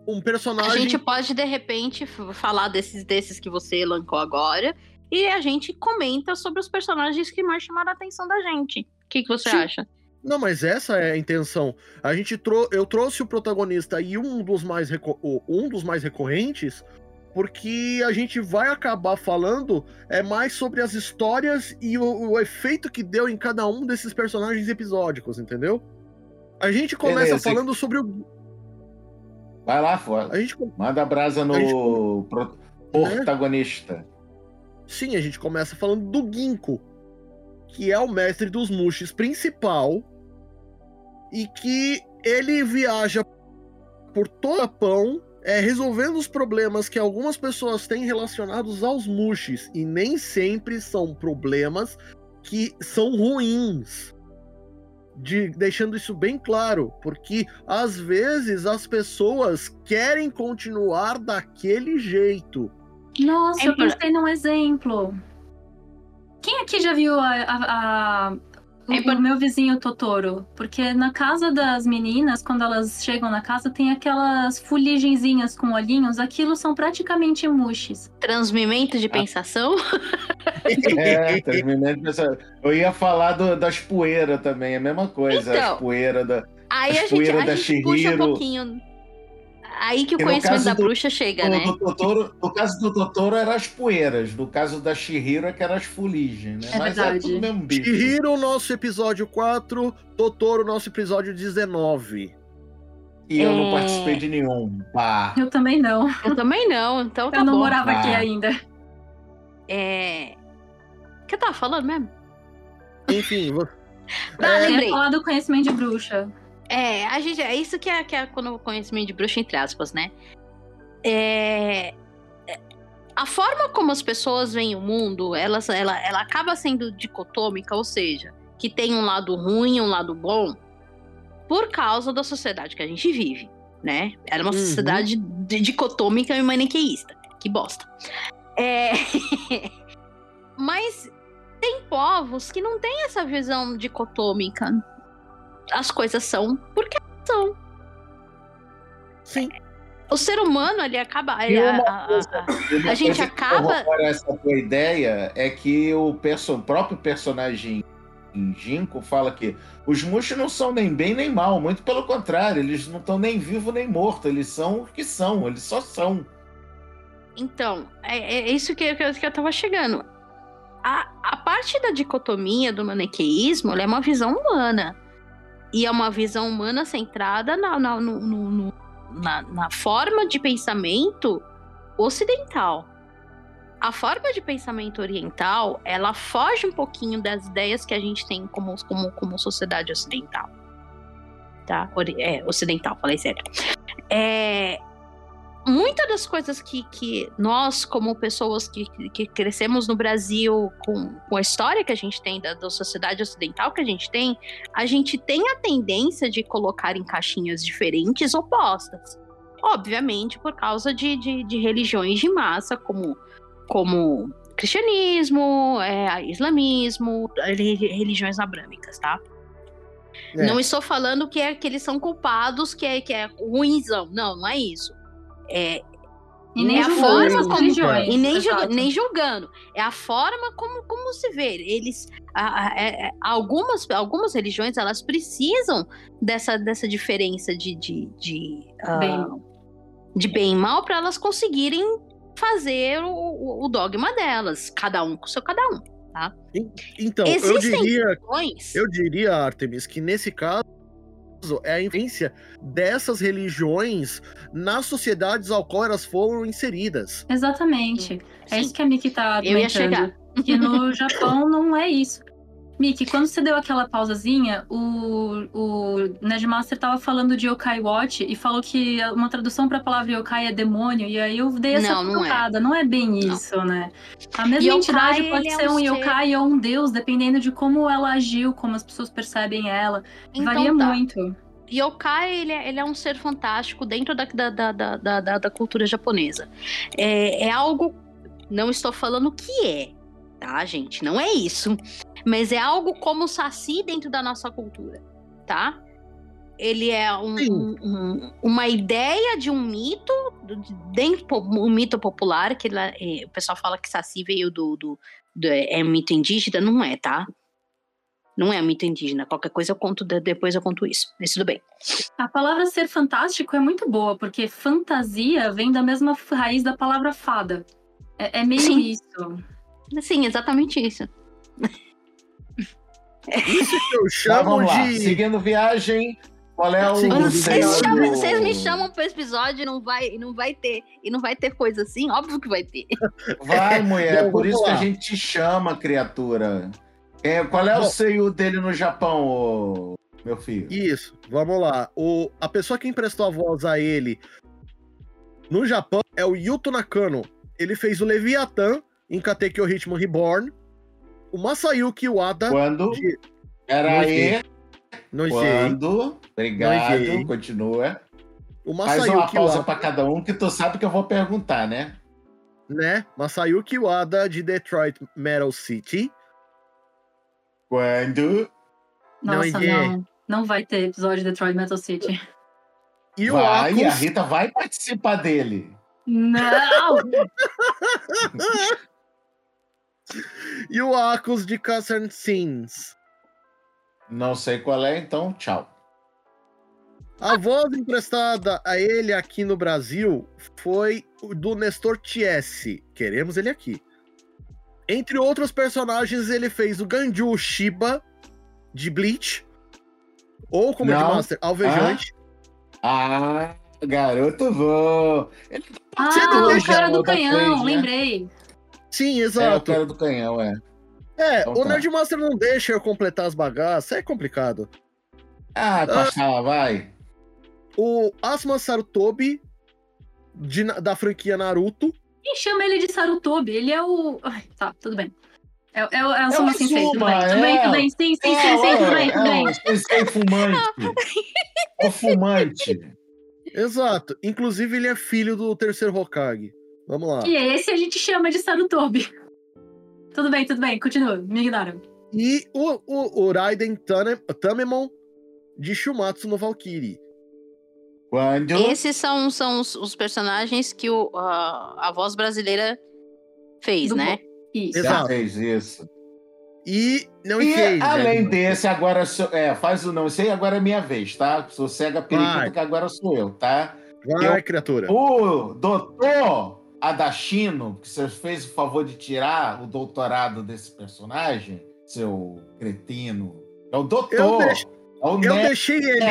um personagem. A gente pode, de repente, falar desses, desses que você elencou agora. E a gente comenta sobre os personagens que mais chamaram a atenção da gente. O que, que você Sim. acha? Não, mas essa é a intenção. A gente trou eu trouxe o protagonista e um dos mais um dos mais recorrentes, porque a gente vai acabar falando é mais sobre as histórias e o, o efeito que deu em cada um desses personagens episódicos, entendeu? A gente começa Beleza. falando sobre o Vai lá, fora. A gente... Manda a brasa no gente... pro... protagonista. Sim, a gente começa falando do Ginkgo, que é o mestre dos Mushis principal e que ele viaja por todo o Japão é, resolvendo os problemas que algumas pessoas têm relacionados aos Mushis e nem sempre são problemas que são ruins. De, deixando isso bem claro, porque às vezes as pessoas querem continuar daquele jeito. Nossa, é eu pensei num exemplo. Quem aqui já viu a, a, a é por... meu vizinho Totoro? Porque na casa das meninas, quando elas chegam na casa, tem aquelas fuligenzinhas com olhinhos. Aquilo são praticamente mushis. Transmimento de ah. pensação? é, transmimento de pensação. Eu ia falar do, das poeiras também, a mesma coisa. Então, as poeiras da. Aí a gente, a gente puxa um pouquinho Aí que o conhecimento da do, bruxa chega, do, né? Do Totoro, no caso do Totoro eram as poeiras, no caso da Shihiro é que eram as fuligens, né? É Mas verdade. é tudo mesmo bicho. Shihiro, nosso episódio 4, Totoro, nosso episódio 19. E é... eu não é. participei de nenhum. Pá. Eu também não. Eu também não, então tá Eu não bom. morava aqui ainda. É... O que eu tava falando mesmo? Enfim, vou... Ah, é... lembrei. falar do conhecimento de bruxa. É, a gente, é isso que é, que é quando o conhecimento de bruxa, entre aspas, né? É, a forma como as pessoas veem o mundo, ela, ela, ela acaba sendo dicotômica, ou seja, que tem um lado ruim e um lado bom, por causa da sociedade que a gente vive, né? Era uma uhum. sociedade dicotômica e maniqueísta. Que bosta. É... Mas tem povos que não têm essa visão dicotômica as coisas são porque são. Sim. O ser humano, ele acaba. Ele, a, a, a, a gente acaba. Essa tua ideia é que o perso próprio personagem Jinko fala que os Mush não são nem bem nem mal, muito pelo contrário, eles não estão nem vivo nem morto, eles são o que são, eles só são. Então, é, é isso que, que, eu, que eu tava chegando. A, a parte da dicotomia do maniqueísmo é uma visão humana. E é uma visão humana centrada na, na, no, no, na, na forma de pensamento ocidental. a forma de pensamento oriental, ela foge um pouquinho das ideias que a gente tem como, como, como sociedade ocidental. Tá? É, ocidental, falei certo. É, muitas das coisas que, que nós, como pessoas que, que crescemos no Brasil, com, com a história que a gente tem, da, da sociedade ocidental que a gente tem, a gente tem a tendência de colocar em caixinhas diferentes opostas. Obviamente, por causa de, de, de religiões de massa, como, como cristianismo, é, islamismo, religiões abrâmicas, tá? É. Não estou falando que, é, que eles são culpados, que é, que é ruimzão. Não, não é isso. É, e nem é a forma como religiões, e nem, julga, nem, julgando. É a forma como, como se vê. Eles a, a, a, é, algumas algumas religiões elas precisam dessa, dessa diferença de de, de, uh, bem. de bem e mal para elas conseguirem fazer o, o, dogma delas cada um com o seu cada um tá? Então Existem eu diria eu diria Artemis que nesse caso é a influência dessas religiões nas sociedades ao qual elas foram inseridas. Exatamente. É Sim. É isso que a Miki tá argumentando. Eu ia chegar. Que no Japão não é isso. Miki, quando você deu aquela pausazinha, o, o Nerdmaster tava falando de Yokai Watch e falou que uma tradução para a palavra Yokai é demônio, e aí eu dei essa não, não é. não é bem não. isso, né? A mesma yokai, entidade pode ser é um, yokai ou um deus, dependendo de como ela agiu, como as pessoas percebem ela. Então, Varia tá. muito. Yokai, ele é, ele é um ser fantástico dentro da, da, da, da, da, da cultura japonesa. É, é algo. Não estou falando que é, tá, gente? Não é isso. Mas é algo como o Saci dentro da nossa cultura, tá? Ele é um, um, um, uma ideia de um mito, dentro um mito popular, que ele, é, o pessoal fala que Saci veio do, do, do. É um mito indígena, não é, tá? Não é mito indígena. Qualquer coisa eu conto, depois eu conto isso. Mas tudo bem. A palavra ser fantástico é muito boa, porque fantasia vem da mesma raiz da palavra fada. É, é meio Sim. isso. Sim, exatamente isso. Isso que eu chamo tá, de. Seguindo viagem, qual é o. Vocês, chamam, vocês me chamam para esse episódio e não vai, não vai ter. E não vai ter coisa assim? Óbvio que vai ter. Vai, mulher. Não, por isso lá. que a gente te chama, criatura. É, qual é o seio dele no Japão, meu filho? Isso, vamos lá. O, a pessoa que emprestou a voz a ele no Japão é o Yuto Nakano. Ele fez o Leviathan em Katekyo Ritmo Reborn. O Masayuki Wada. Quando? De... Era aí. Não Quando? Obrigado, continua. O Masayuki Faz uma pausa para cada um que tu sabe que eu vou perguntar, né? Né? Masayuki Wada de Detroit Metal City. Quando? Nossa, não, não. Não vai ter episódio de Detroit Metal City. E vai, Acus... a Rita vai participar dele. Não! e o Acus de Cousin Sins. Não sei qual é, então tchau. A voz emprestada a ele aqui no Brasil foi do Nestor Tiesse. Queremos ele aqui. Entre outros personagens, ele fez o Ganju Shiba de Bleach. Ou como Não. de Master, Alvejante. Ah, ah garoto bom. Ele tá ah, o cara do canhão, né? lembrei. Sim, exato. É, o cara do canhão, é. É, então, o tá. Nerdmaster não deixa eu completar as bagaças, é complicado. Ah, passar, ah, vai. O Asuma Sarutobi, de, da franquia Naruto. Quem chama ele de Sarutobi? Ele é o. Ai, tá, tudo bem. É, é, é o é Soma Sensei, tudo bem. Tudo bem, tudo bem. Sim, sim, sim, sim, tudo bem, tudo bem. Sensei fumante. o fumante. Exato. Inclusive, ele é filho do terceiro Hokage. Vamos lá. E esse a gente chama de Sarutobi. Tudo bem, tudo bem. Continua. Me ignoram. E o, o, o Raiden Tamemon de Shumatsu no Valkyrie. Quando... Esses são, são os, os personagens que o, a, a voz brasileira fez, Do né? Isso. Exato. fez isso. E não e fez, além né? desse, agora é, faz o não sei, agora é minha vez, tá? Sossega periquita que agora sou eu, tá? Vai, eu, criatura. O doutor Adachino, que você fez o favor de tirar o doutorado desse personagem, seu cretino. É o doutor. Eu deixo, é eu deixei ele.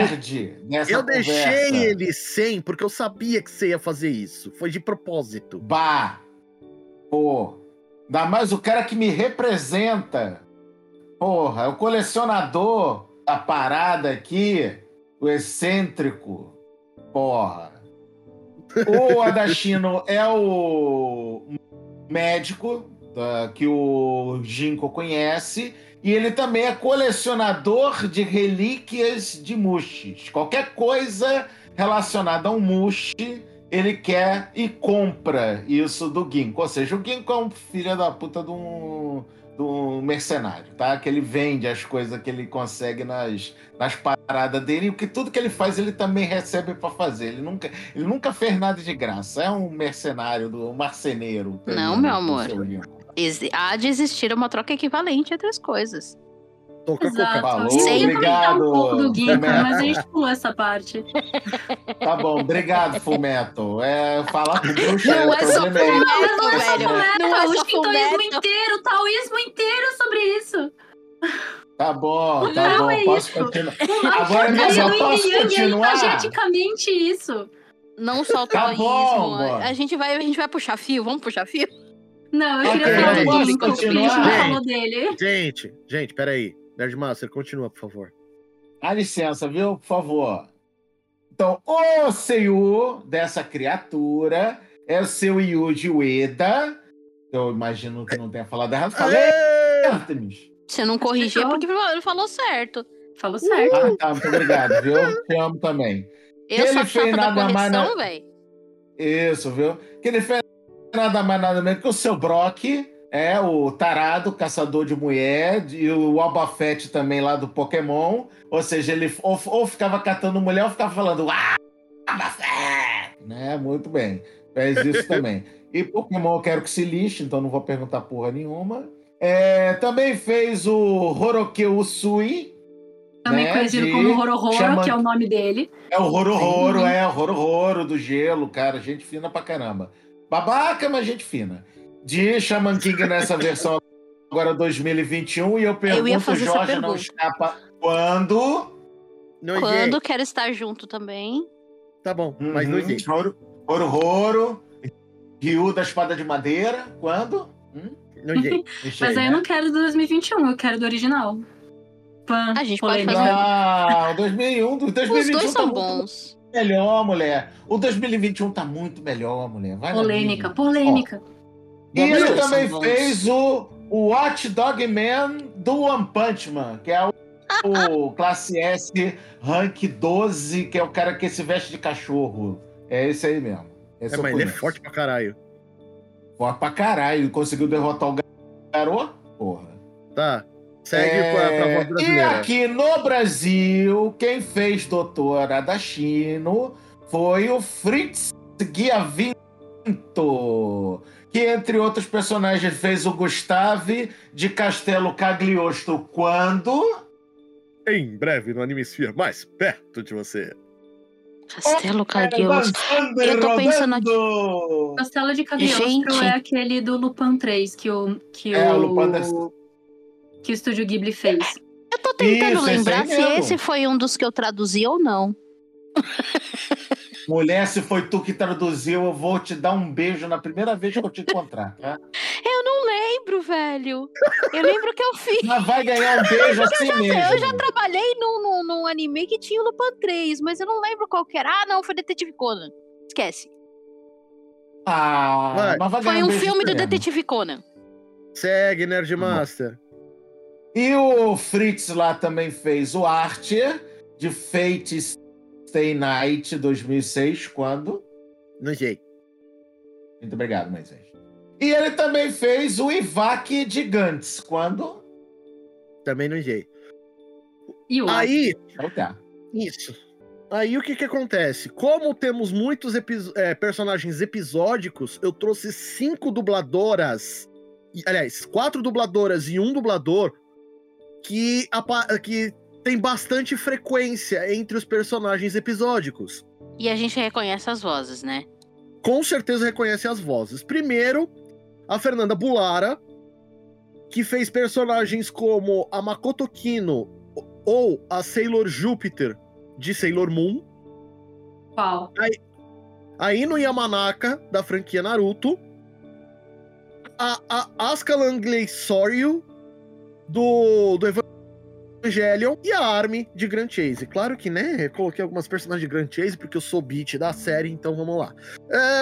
Eu deixei ele sem, porque eu sabia que você ia fazer isso. Foi de propósito. Bah! Pô, ainda mais o cara que me representa. Porra, é o colecionador da parada aqui, o excêntrico. Porra. O Adachino é o médico uh, que o Jinko conhece e ele também é colecionador de relíquias de Mushis. Qualquer coisa relacionada a um Mushi, ele quer e compra isso do Ginkgo. Ou seja, o Ginkgo é um filho da puta de um, um mercenário, tá? Que ele vende as coisas que ele consegue nas, nas paradas dele. E que tudo que ele faz, ele também recebe para fazer. Ele nunca, ele nunca fez nada de graça. É um mercenário, do, um marceneiro. Não, meu amor há de existir uma troca equivalente entre as coisas. Toca Exato. Falou, Sim, obrigado. um pouco do Ginkgo, mas a gente pulou essa parte. Tá bom, obrigado, Fumeto. É, falar com bruxa Não é só aí. Fullmetal, Não é só velho. fumeto, Não é o só shintoísmo Fullmetal. inteiro, o taoísmo inteiro sobre isso. Tá bom, tá Não bom, é posso isso. continuar. O Agora, do posso Yang é continuar? energeticamente isso. Não só o Tá taoísmo. bom, amor. a, gente vai, a gente vai puxar fio, vamos puxar fio? Não, eu queria Ok, falar do o continuar? Felipe não Gente. falou dele. Gente, gente, peraí. Nerdmaster, continua, por favor. Dá licença, viu? Por favor. Então, o Seiyu dessa criatura é o seu Yuji Ueda. Eu imagino que não tenha falado errado. Falei! Artemis. Você não corrigiu Não. porque ele falou certo. Falou certo. Ah, tá, muito obrigado, viu? Te amo também. Eu Ele sou a fez nada mais na-. Isso, viu? Que ele fez nada mais nada menos que o seu Brock, é o tarado, caçador de mulher, e o Boba Fett também lá do Pokémon. Ou seja, ele ou, ou ficava catando mulher ou ficava falando Ah, Boba Fett! Né? Muito bem. Fez isso também. E Pokémon eu quero que se lixe, então não vou perguntar porra nenhuma. É, também fez o Horoke Usui, Também né, conhecido de como Horororo, Xamã- que é o nome dele. é o Roro-Roro, Sim. é o Roro-Roro do gelo, cara. Gente fina pra caramba. Babaca, mas gente fina. De Shaman King nessa versão agora 2021. E eu pergunto, ia fazer Jorge não escapa, quando? Não Quando quero estar junto também. Tá bom, mas não Uhum. gente. Roro- Roro-Roro. Ryu da Espada de Madeira. Quando? Hum? Deixa Mas aí né? eu não quero do 2021, eu quero do original. Pã, A gente pode polêmica. fazer- Não, 2001. do- 2021 Os dois tá são muito bons. melhor, mulher. O 2021 tá muito melhor, mulher. Vai na Polêmica, minha. E Os ele também bons. fez o, o Watch Dog Man do One Punch Man, que é o, o classe S rank 12, que é o cara que se veste de cachorro. É esse aí mesmo. Esse É, mas ele é forte pra caralho. Forte pra caralho. Conseguiu derrotar o garoto? Porra. Tá. Segue É, pra, pra voz e brasileira. aqui no Brasil, quem fez Doutor Adachino foi o Fritz Guiavinto, que entre outros personagens fez o Gustave de Castelo Cagliostro quando Em breve no Anime Sphere, mais perto de você. Castelo Cagliostro. Eu tô pensando aqui. Castelo de Cagliostro Gente. é aquele do Lupin 3 que o, que É, o Lupin das- que o estúdio Ghibli fez. Eu tô tentando Isso, esse aí lembrar se mesmo. esse foi um dos que eu traduzi ou não. Mulher, se foi tu que traduziu, eu vou te dar um beijo na primeira vez que eu te encontrar, tá? Eu não lembro, velho. Eu lembro que eu fiz. Mas vai ganhar um beijo assim mesmo. Eu já trabalhei num, num, num anime que tinha o Lupin 3, mas eu não lembro qual que era. Ah, não, foi Detetive Conan. Esquece. Ah, Vai. mas vai ganhar Foi um beijo filme do. Detetive Conan. Segue, Nerdmaster. E o Fritz lá também fez o Archer de Fate Stay Night 2006, quando? Não jeito. Muito obrigado, Moisés. E ele também fez o Ivak Gigantes, quando? Também não jeito. E o Aí, Então tá. Isso. Aí o que que acontece? Como temos muitos epi- é, personagens episódicos, eu trouxe cinco dubladoras, e- aliás, quatro dubladoras e um dublador que, apa- que tem bastante frequência entre os personagens episódicos. E a gente reconhece as vozes, né? Com certeza reconhece as vozes. Primeiro, a Fernanda Bulara, que fez personagens como a Makoto Kino ou a Sailor Júpiter de Sailor Moon. qual? A Ino Yamanaka, da franquia Naruto. a, a Ascalan Gleisório do, do Evangelion e a Army de Grand Chase. Claro que, né, eu coloquei algumas personagens de Grand Chase porque eu sou beat da série, então vamos lá.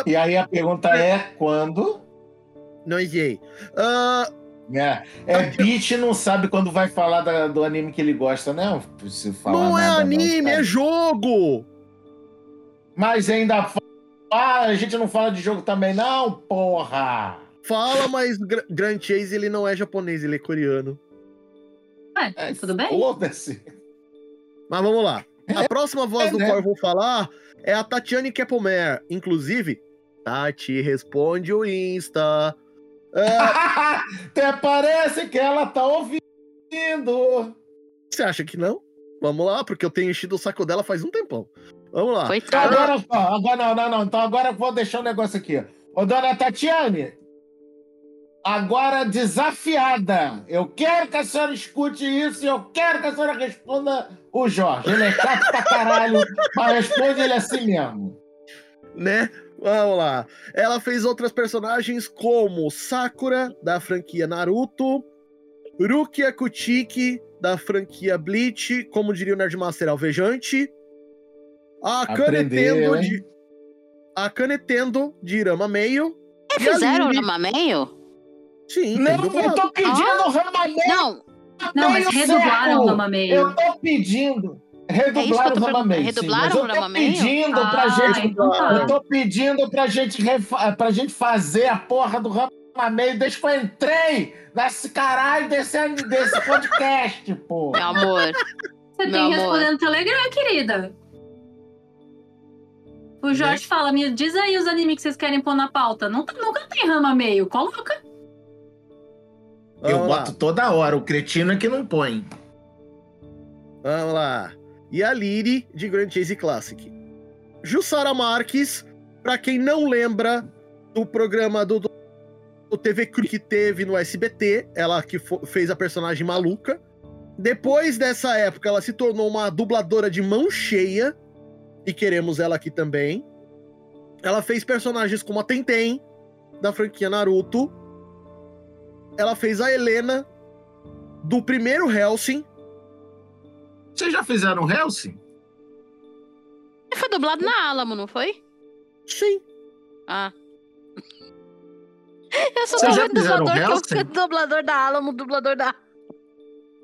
E aí a pergunta é, quando? Não enviei. Uh... É, é beat não sabe quando vai falar da, do anime que ele gosta, né? Não é anime, não, é jogo! Mas ainda ah, a gente não fala de jogo também, não, porra! Fala, mas Grand Chase ele não é japonês, ele é coreano. Ué, é, tudo bem? Foda-se. Mas vamos lá. A é, próxima voz é, do né? qual eu vou falar é a Tatiane Kepomer. Inclusive, Tati responde o Insta. É... Até parece que ela tá ouvindo. Você acha que não? Vamos lá, porque eu tenho enchido o saco dela faz um tempão. Vamos lá. Coitada. Agora, agora não, não, não. Então agora eu vou deixar um negócio aqui. Ô, dona Tatiane, agora desafiada. Eu quero que a senhora escute isso e eu quero que a senhora responda o Jorge. Ele é chato pra caralho, mas responde ele assim mesmo. Né? Vamos lá. Ela fez outras personagens como Sakura, da franquia Naruto, Rukia Kuchiki, da franquia Bleach, como diria o Nerdmaster Alvejante, a Canetendo de. A Canetendo de Irama Meio. Fizeram o Irama Meio? Sim, não, eu tô pedindo ah? Rama Meio. Não, não, mas redublaram o Rama Meio. Eu tô pedindo. Redublar é o Ramameio. Redublaram o Ramameio? Pedindo ah, pra gente, então tá. Eu tô pedindo pra gente, pra gente fazer a porra do Ramameio desde que eu entrei nesse caralho desse, desse podcast, pô. Meu amor. Você tem que responder no Telegram, querida. O Jorge né? fala, me diz aí os animes que vocês querem pôr na pauta. Nunca, nunca tem rama meio, coloca. Eu Vamos boto lá. toda hora, o cretino é que não põe. Vamos lá e a Liri de Grand Chase Classic. Jussara Marques, para quem não lembra do programa do, do TV Cru que teve no SBT, ela que fez a personagem maluca. Depois dessa época, ela se tornou uma dubladora de mão cheia e queremos ela aqui também. Ela fez personagens como a Tenten da franquia Naruto. Ela fez a Helena do primeiro Helsing vocês já fizeram Helsing? Foi dublado na Alamo, não foi? Sim. Ah. Eu sou Vocês já fizeram dublador, Helsing? dublador da Alamo, dublador da.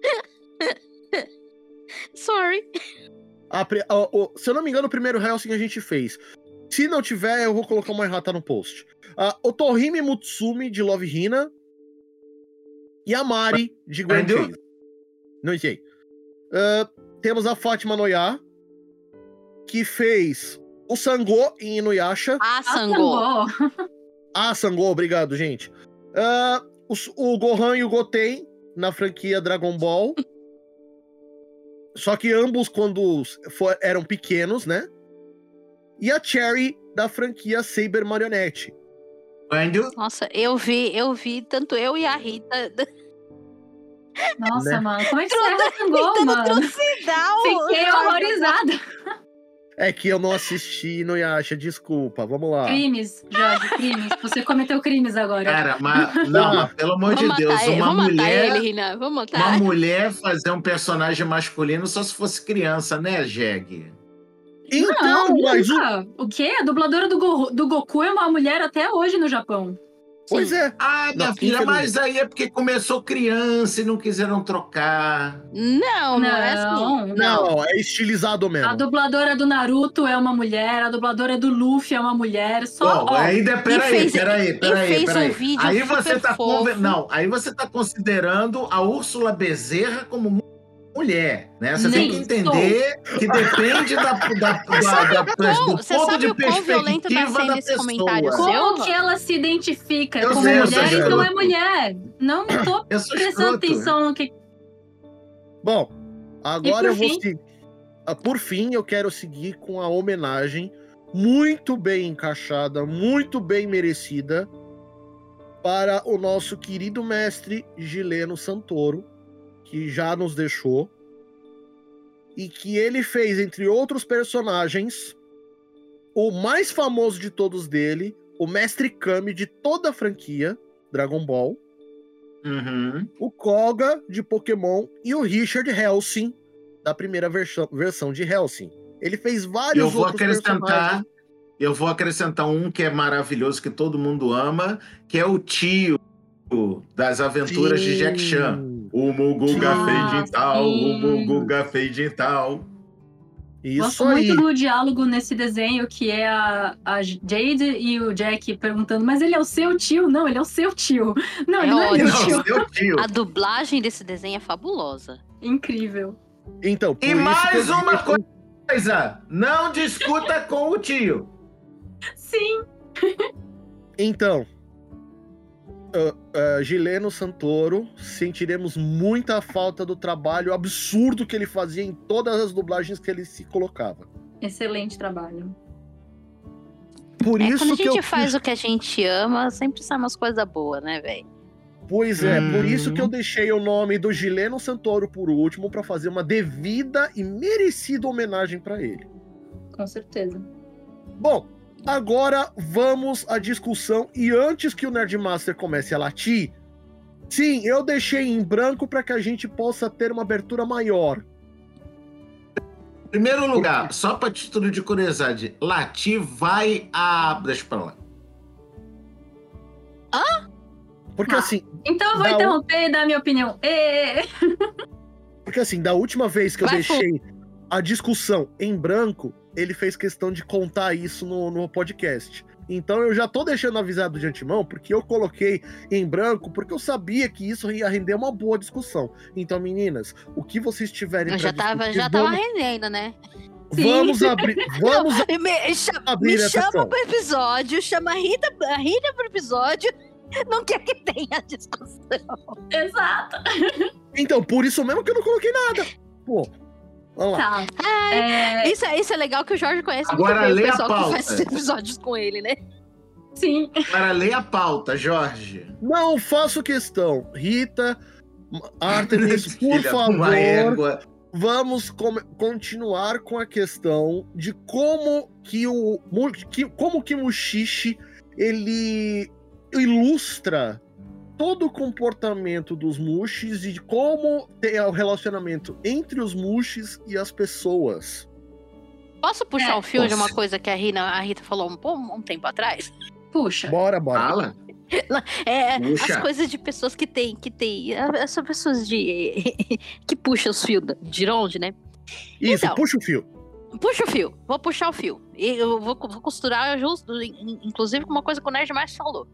Sorry. A, a, a, se eu não me engano, o primeiro Helsing a gente fez. Se não tiver, eu vou colocar uma errata no post. Uh, o Tohime Mutsumi, de Love Hina. E a Mari, de Grand Não sei. Uh, temos a Fátima Noyá, que fez o Sangô em Inuyasha. Ah, Sangô. Ah, Sangô, obrigado, gente. Uh, o, o Gohan e o Goten na franquia Dragon Ball. Só que ambos, quando for, eram pequenos, né? E a Cherry da franquia Saber Marionette. Quando? Nossa, eu vi, eu vi tanto eu e a Rita nossa, né? mano, como é que você arrancou, mano? Fiquei horrorizada. É que eu não assisti no Yasha, desculpa, vamos lá. Crimes, Jorge, crimes. Você cometeu crimes agora. Cara, mas, não, mas, pelo amor de Deus, ele, uma mulher. Ele, Vamos matar. Uma mulher fazer um personagem masculino só se fosse criança, né, Jeg? Então, não, mas. O quê? A dubladora do, Go do Goku é uma mulher até hoje no Japão. Pois é. Ah, minha não, filha, mas aí é porque começou criança e não quiseram trocar. Não, não, não é assim. Não, não, é estilizado mesmo. A dubladora do Naruto é uma mulher, a dubladora do Luffy é uma mulher. Só. Bom, ainda, peraí, fez, peraí, peraí, peraí. Um aí você tá Não, aí você tá considerando a Úrsula Bezerra como mulher, né? Você Nem tem que entender sou. que depende da, da, da, da, do ponto de perspectiva tá da pessoa. Como que ela se identifica eu como sei, mulher e não é mulher? Não tô prestando atenção no que... Bom, agora eu vou seguir. Ah, por fim, eu quero seguir com a homenagem muito bem encaixada, muito bem merecida para o nosso querido mestre Gileno Santoro, que já nos deixou e que ele fez, entre outros personagens, o mais famoso de todos dele, o Mestre Kami de toda a franquia, Dragon Ball, Uhum. o Koga de Pokémon e o Richard Helsing da primeira versão, versão de Helsing. Ele fez vários Eu vou outros acrescentar. personagens. Eu vou acrescentar um que é maravilhoso, que todo mundo ama, que é o tio das aventuras de Jack Chan. O Muguga Ah, o. Muguga tal. Isso Gosto aí. muito do diálogo nesse desenho, que é a, a Jade e o Jack perguntando, mas ele é o seu tio? Não, ele é o seu tio. Não, É ele não é meu tio. Tio. A dublagem desse desenho é fabulosa. Incrível. Então, por E isso que mais eu uma digo- coisa: não discuta com o tio. Sim. Então, ah, Gileno Santoro, sentiremos muita falta do trabalho absurdo que ele fazia em todas as dublagens que ele se colocava. Excelente trabalho. Por É, isso quando a que gente eu faz o que a gente ama, sempre sai umas coisas boas, né, velho? Pois é, por isso Hum. que eu deixei o nome do Gileno Santoro por último pra fazer uma devida e merecida homenagem pra ele. Com certeza. Bom, agora vamos à discussão e antes que o Nerdmaster comece a latir, sim, eu deixei em branco para que a gente possa ter uma abertura maior. Primeiro lugar, só para título de curiosidade, Lati vai a. Deixa pra lá. Porque Ah. assim, Então eu vou Da interromper e dar minha opinião. Ê! porque assim, da última vez que eu Vai, deixei a discussão em branco, ele fez questão de contar isso no, no podcast. Então eu já tô deixando avisado de antemão, porque eu coloquei em branco, porque eu sabia que isso ia render uma boa discussão. Então, meninas, o que vocês tiverem já tava, discutir, já tava vamos, rendendo, né? Sim. vamos abrir, vamos Me, me cha- abrir me chama sessão. pro episódio, chama a Rita, a Rita pro episódio. Não quer que tenha discussão. Exato. Então, por isso mesmo que eu não coloquei nada. Pô, vamos lá. Tá. É, Isso, é- isso é legal que o Jorge conhece Agora muito bem lê o a pessoal que faz pauta. episódios com ele, né? sim. Para ler a pauta, Jorge. Não faço questão. Rita, Artemis, por favor, vamos continuar com a questão de como que o que, como que Mushishi ele ilustra todo o comportamento dos Mushis e de como tem o relacionamento entre os Mushis e as pessoas. Posso puxar É, o fio de uma posso. coisa que a Rita, a Rita falou um, um tempo atrás? Puxa. Bora, bora. Fala. É, Puxa. as coisas de pessoas que tem, que tem. Essas pessoas de. que puxam os fios de onde, né? Isso, então. puxa o fio. Puxa o fio, vou puxar o fio. E eu vou, vou costurar justo, in- inclusive com uma coisa que o Nerd mais falou.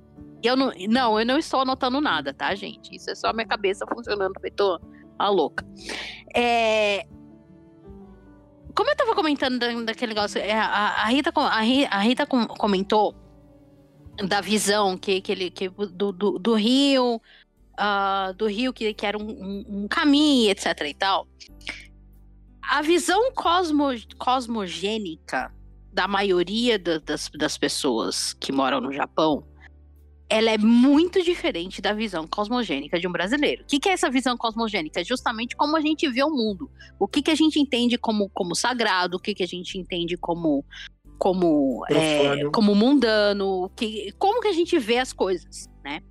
Eu não, não, eu não estou anotando nada, tá, gente? Isso é só minha cabeça funcionando feito a louca. É, Como eu tava comentando da- daquele negócio, é, a, Rita, a, Ri- a Rita com- comentou da visão que, que ele, que, do, do, do rio, ah, do rio que, que era um, um- um caminho, etc e tal. A visão cosmo, cosmogênica da maioria da- das, das pessoas que moram no Japão, ela é muito diferente da visão cosmogênica de um brasileiro. O que, que é essa visão cosmogênica? É justamente como a gente vê o mundo. O que, que a gente entende como, como sagrado, o que, que a gente entende como como é, como mundano, que, como que a gente vê as coisas, né?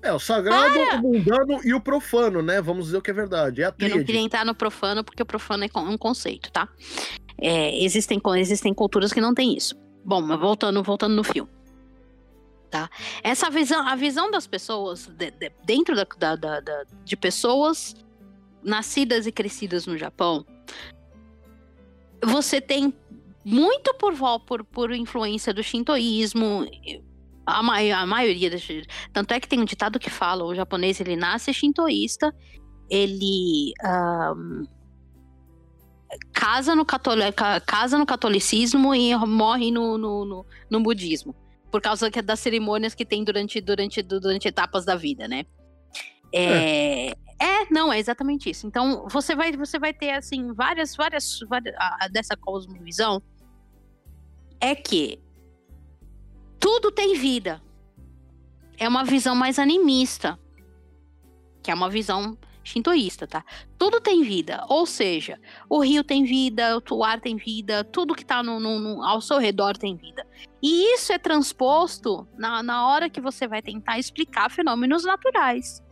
É, o sagrado, o mundano e o profano, né? Vamos dizer o que é verdade. É a Eu não queria entrar no profano, porque o profano é um conceito, tá? É, existem, existem culturas que não têm isso. Bom, mas voltando, voltando no fio. Tá? Essa visão, a visão das pessoas, de- de- dentro da, da- da- de pessoas nascidas e crescidas no Japão, você tem muito por, por, por influência do shintoísmo, a, mai- a maioria das, tanto é que tem um ditado que fala, o japonês ele nasce shintoísta, ele ahn, casa, no catoli- ca- casa no catolicismo e morre no, no, no, no budismo. Por causa que- das cerimônias que tem durante, durante, durante etapas da vida, né? É, é, não, é exatamente isso. Então, você vai, você vai ter, assim, várias, várias, várias a- a- dessa cosmovisão é que tudo tem vida. É uma visão mais animista. Que é uma visão shintoísta, tá? Tudo tem vida, ou seja, o rio tem vida, o ar tem vida, tudo que tá no, no, no, ao seu redor tem vida. E isso é transposto na, na hora que você vai tentar explicar fenômenos naturais.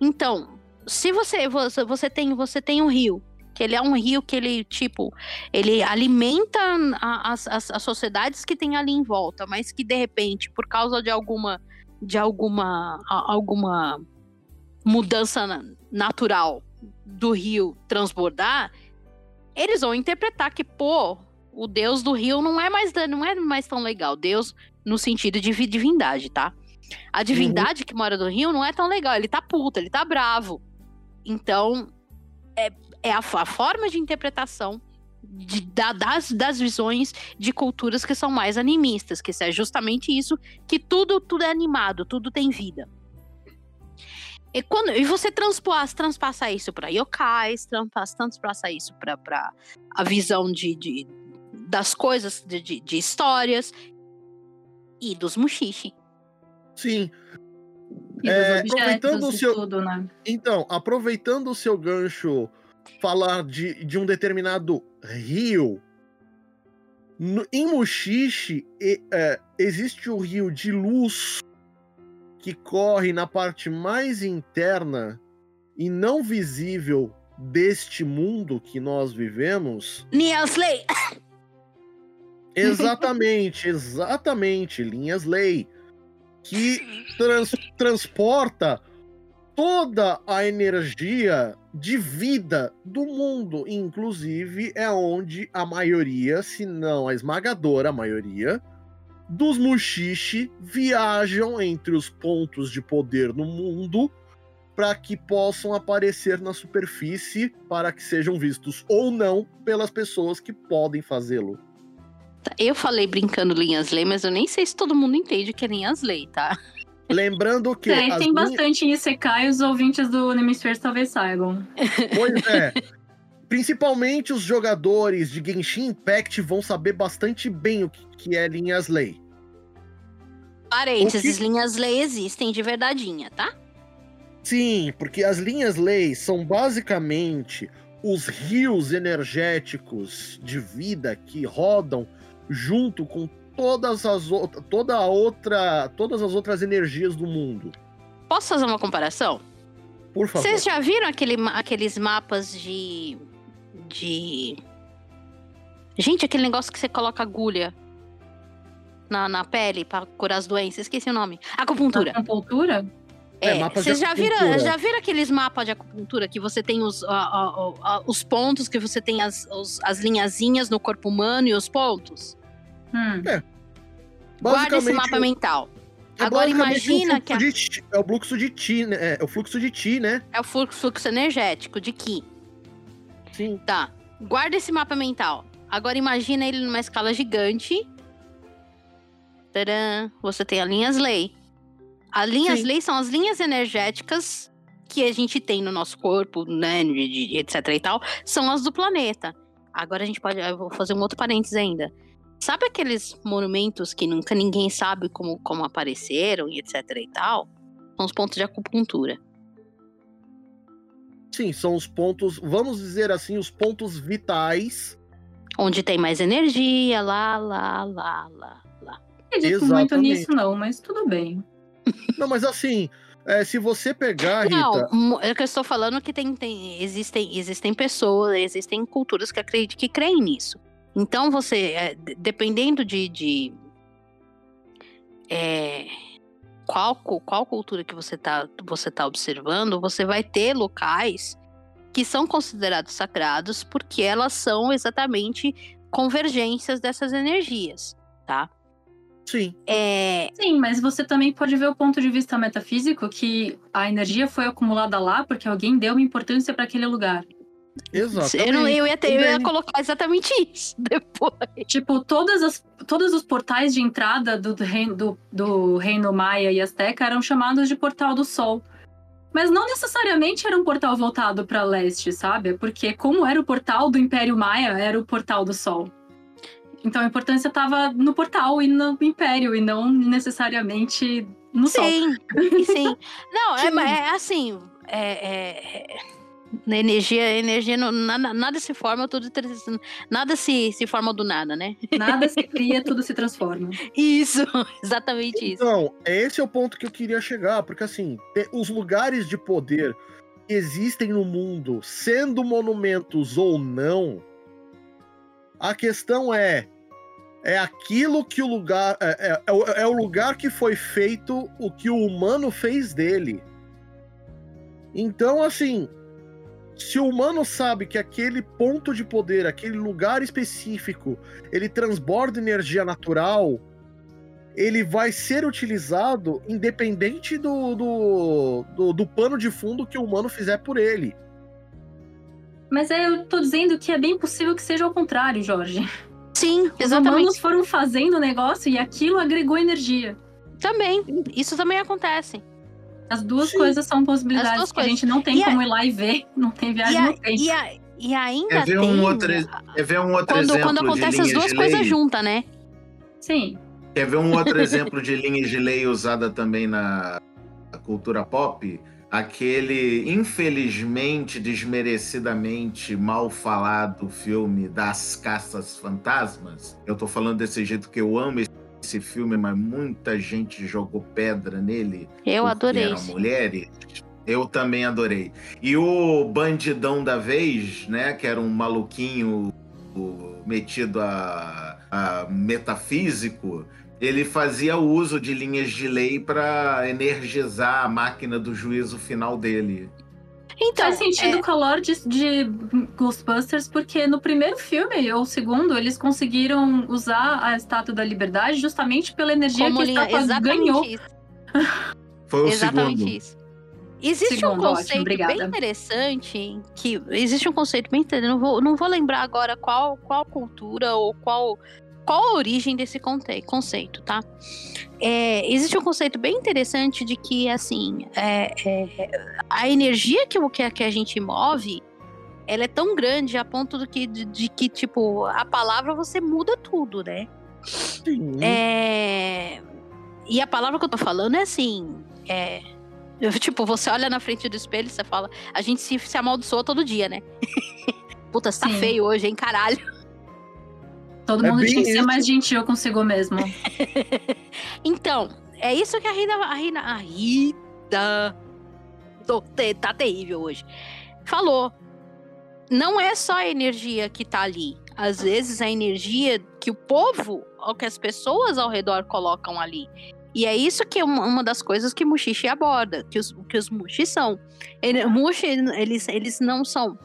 Então, se você, você, você tem você tem um rio que ele é um rio que ele, tipo, ele alimenta as, as, as sociedades que tem ali em volta, mas que de repente, por causa de alguma de alguma alguma mudança natural do rio transbordar, eles vão interpretar que, pô, o deus do rio não é mais não é mais tão legal. Deus no sentido de divindade, tá? A divindade uhum. que mora no rio não é tão legal, ele tá puto, ele tá bravo. Então, é, é a, a forma de interpretação de, da, das, das visões de culturas que são mais animistas, que é justamente isso, que tudo, tudo é animado, tudo tem vida. E, quando, e você transpassa, transpassa isso para yokais, transpassa, transpassa isso para a visão de, de, das coisas, de, de, de histórias e dos mushishi. Sim. É, aproveitando o seu. Tudo, né? Então, aproveitando o seu gancho falar de, de um determinado rio. No, em Mushishi é, existe o rio de luz que corre na parte mais interna e não visível deste mundo que nós vivemos. Linhas Lei! Exatamente, exatamente, Linhas Lei. Que trans, transporta toda a energia de vida do mundo. Inclusive, é onde a maioria, se não a esmagadora maioria, dos Mushishi viajam entre os pontos de poder no mundo para que possam aparecer na superfície para que sejam vistos ou não pelas pessoas que podem fazê-lo. Eu falei brincando linhas lei, mas eu nem sei se todo mundo entende o que é linhas lei, tá? Lembrando que. É, tem bastante em Isekai, os ouvintes do Nemisphere talvez saibam. Pois é. Principalmente os jogadores de Genshin Impact vão saber bastante bem o que é linhas lei. Parênteses, que... linhas lei existem de verdadeinha, tá? Sim, porque as linhas lei são basicamente os rios energéticos de vida que rodam junto com todas as toda a outra, todas as outras energias do mundo. Posso fazer uma comparação? Por favor. Vocês já viram aquele, aqueles mapas de de Gente, aquele negócio que você coloca agulha na, na pele para curar as doenças, esqueci o nome. Acupuntura. Acupuntura? É, é vocês já viram, já viram aqueles mapas de acupuntura que você tem os, os pontos, que você tem as, os, as linhazinhas no corpo humano e os pontos? Hum. É. Guarda esse mapa mental. É Agora imagina que. A... De, é o fluxo de ti, né? É, é o fluxo de ti, né? É o fluxo, fluxo energético de Ki. Sim. Tá. Guarda esse mapa mental. Agora imagina ele numa escala gigante. Tadã. Você tem as linhas lei. As linhas Sim. lei são as linhas energéticas que a gente tem no nosso corpo, né, etc e tal, são as do planeta. Agora a gente pode, eu vou fazer um outro parênteses ainda. Sabe aqueles monumentos que nunca ninguém sabe como, como apareceram e etc e tal? São os pontos de acupuntura. Sim, são os pontos, vamos dizer assim, os pontos vitais. Onde tem mais energia, lá, lá, lá, lá, lá. Não acredito muito nisso, não, mas tudo bem. Não, mas assim, é, se você pegar, Rita... Não, é que eu estou falando que tem, tem, existem, existem pessoas, existem culturas que acreditam que creem nisso. Então você, é, dependendo de, de é, qual, qual cultura que você está você tá observando, você vai ter locais que são considerados sagrados porque elas são exatamente convergências dessas energias, tá? Sim. É... Sim, mas você também pode ver o ponto de vista metafísico que a energia foi acumulada lá porque alguém deu uma importância para aquele lugar. Exatamente. Eu, não, eu, ia ter, eu ia colocar exatamente isso depois. Tipo, todas as, todos os portais de entrada do, reino, do, do reino Maia e Azteca eram chamados de Portal do Sol. Mas não necessariamente era um portal voltado para leste, sabe? Porque como era o portal do Império Maia, era o Portal do Sol. Então a importância estava no portal e no Império, e não necessariamente no sim, Sol. Sim, sim. Não, é, é assim, é, é, na energia, energia não, nada, nada se forma, tudo nada se, se forma do nada, né? Nada se cria, tudo se transforma. Isso, exatamente isso. Então, esse é o ponto que eu queria chegar, porque assim, os lugares de poder que existem no mundo, sendo monumentos ou não, a questão é é aquilo que o lugar é, é, é, é o lugar que foi feito o que o humano fez dele. Então, assim, se o humano sabe que aquele ponto de poder, aquele lugar específico, ele transborda energia natural, ele vai ser utilizado independente do, do, do, do pano de fundo que o humano fizer por ele. Mas é, eu tô dizendo que é bem possível que seja ao contrário, Jorge. Sim, exatamente. Os humanos foram fazendo o negócio e aquilo agregou energia. Também, isso também acontece. As duas Sim. coisas são possibilidades que coisas. a gente não tem e como a... ir lá e ver, não tem viagem no tempo. E, a... e ainda é ver tem... Um outro, é ver um outro quando, exemplo Quando acontece as duas coisas juntas, né? Sim. Quer ver um outro exemplo de linha de lei usada também na cultura pop? Aquele, infelizmente, desmerecidamente mal falado filme das Caças Fantasmas. Eu tô falando desse jeito que eu amo esse filme, mas muita gente jogou pedra nele. Eu adorei. Eram mulheres. Eu também adorei. E o bandidão da vez, né, que era um maluquinho metido a, a metafísico, ele fazia uso de linhas de lei para energizar a máquina do juízo final dele. Então, faz sentido é... com a lore de, de, Ghostbusters, porque no primeiro filme, ou segundo, eles conseguiram usar a Estátua da Liberdade justamente pela energia Como que a estátua exatamente ganhou. Isso. Foi o exatamente segundo. isso. Existe segundo, um conceito ótimo, bem interessante que existe um conceito bem interessante. Não vou, não vou lembrar agora qual, qual cultura ou qual qual a origem desse conceito, tá? É, existe um conceito bem interessante de que, assim, é, é, a energia que, que, que a gente move, ela é tão grande a ponto do que, de, de que, tipo, a palavra você muda tudo, né? Sim. É, e a palavra que eu tô falando é assim, é... Tipo, você olha na frente do espelho e você fala, a gente se, se amaldiçoa todo dia, né? Puta, você tá feio hoje, hein, caralho. Todo é mundo tinha que ser mais gentil consigo mesmo. então, é isso que a Rita. A Rita. A Rita. Tô, tá terrível hoje. Falou. Não é só a energia que tá ali. Às vezes a energia que o povo, ou que as pessoas ao redor colocam ali. E é isso que é uma, uma das coisas que Mushishi aborda, que os, que os Mushi são. Ele, Mushi, eles, eles não são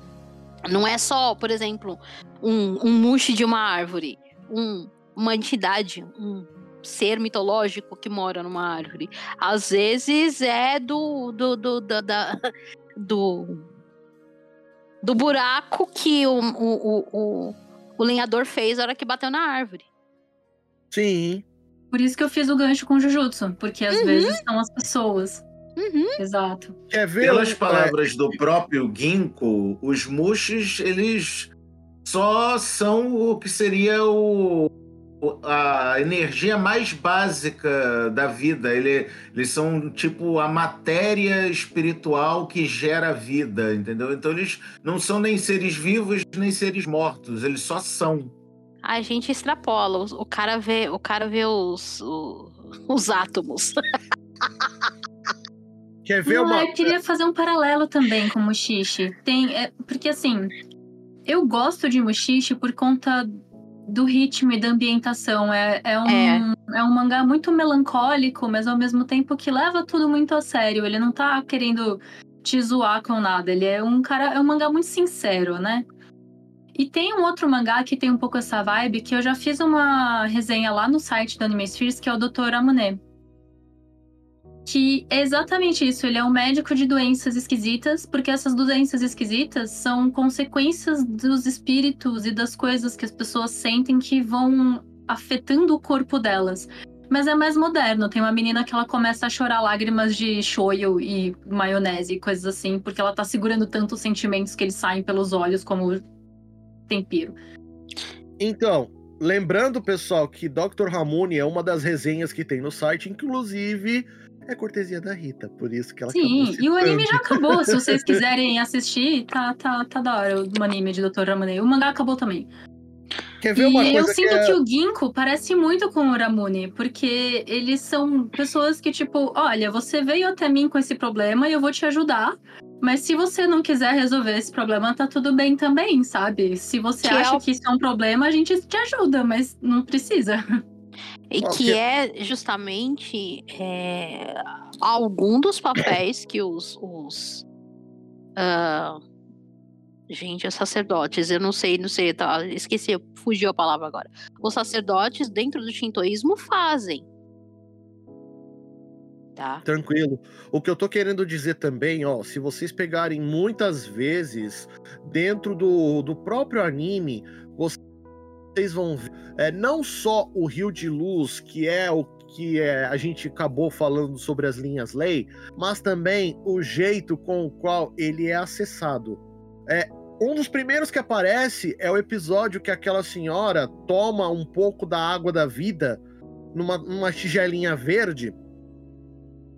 não é só, por exemplo, um, um mushi de uma árvore, um, uma entidade, um ser mitológico que mora numa árvore. Às vezes é do do, do, do, da, do, do buraco que o, o, o, o lenhador fez na hora que bateu na árvore. Sim. Por isso que eu fiz o gancho com Jujutsu, porque às uhum. vezes são as pessoas. Uhum. Exato. Quer ver? Pelas palavras do próprio Ginkgo, os Mushis, eles só são o que seria o, a energia mais básica da vida. Ele, eles são tipo a matéria espiritual que gera vida, entendeu? Então eles não são nem seres vivos nem seres mortos, eles só são. A gente extrapola, o cara vê, o cara vê os, os, os átomos. Quer ver Não, uma... Eu queria fazer um paralelo também com Mushishi. Tem, é, porque assim, eu gosto de Mushishi por conta do ritmo e da ambientação. É, é, um, é. é um mangá muito melancólico, mas ao mesmo tempo que leva tudo muito a sério. Ele não tá querendo te zoar com nada. Ele é um cara, é um mangá muito sincero, né? E tem um outro mangá que tem um pouco essa vibe, que eu já fiz uma resenha lá no site do Anime Spheres, que é o Dr. Amune que é exatamente isso. Ele é um médico de doenças esquisitas, porque essas doenças esquisitas são consequências dos espíritos e das coisas que as pessoas sentem que vão afetando o corpo delas. Mas é mais moderno. Tem uma menina que ela começa a chorar lágrimas de shoyu e maionese e coisas assim, porque ela tá segurando tanto os sentimentos que eles saem pelos olhos como tempero. Então, lembrando, pessoal, que Dr. Ramone é uma das resenhas que tem no site, inclusive é cortesia da Rita, por isso que ela Sim, e o anime já acabou. Se vocês quiserem assistir, tá, tá, tá da hora o anime de Dr. Ramune. O mangá acabou também. Quer ver uma e coisa eu sinto que, é... que, o Ginkgo parece muito com o Ramune, porque eles são pessoas que, tipo, olha, você veio até mim com esse problema e eu vou te ajudar. Mas se você não quiser resolver esse problema, tá tudo bem também, sabe? Se você que acha é o... que isso é um problema, a gente te ajuda, mas não precisa. E que é justamente é, algum dos papéis que os. os uh, gente, os sacerdotes, eu não sei, não sei, tá, esqueci, fugiu a palavra agora. Os sacerdotes dentro do shintoísmo fazem. Tá. Tranquilo. O que eu tô querendo dizer também, ó, se vocês pegarem muitas vezes dentro do, do próprio anime, vocês vão ver é, não só o Rio de Luz, que é o que é, a gente acabou falando sobre as linhas lei, mas também o jeito com o qual ele é acessado. É, um dos primeiros que aparece é o episódio que aquela senhora toma um pouco da água da vida numa, numa tigelinha verde.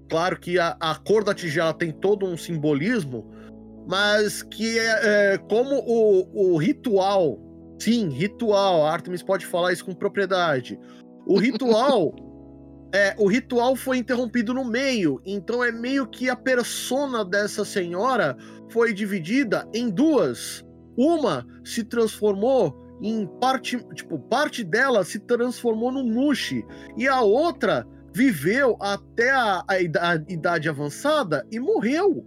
Claro que a, a cor da tigela tem todo um simbolismo, mas que é, é como o, o ritual Sim, ritual. A Artemis pode falar isso com propriedade. O ritual. é, o ritual foi interrompido no meio, então é meio que a persona dessa senhora foi dividida em duas. Uma se transformou em parte, tipo, parte dela se transformou no Nushi e a outra viveu até a, a, a idade avançada e morreu.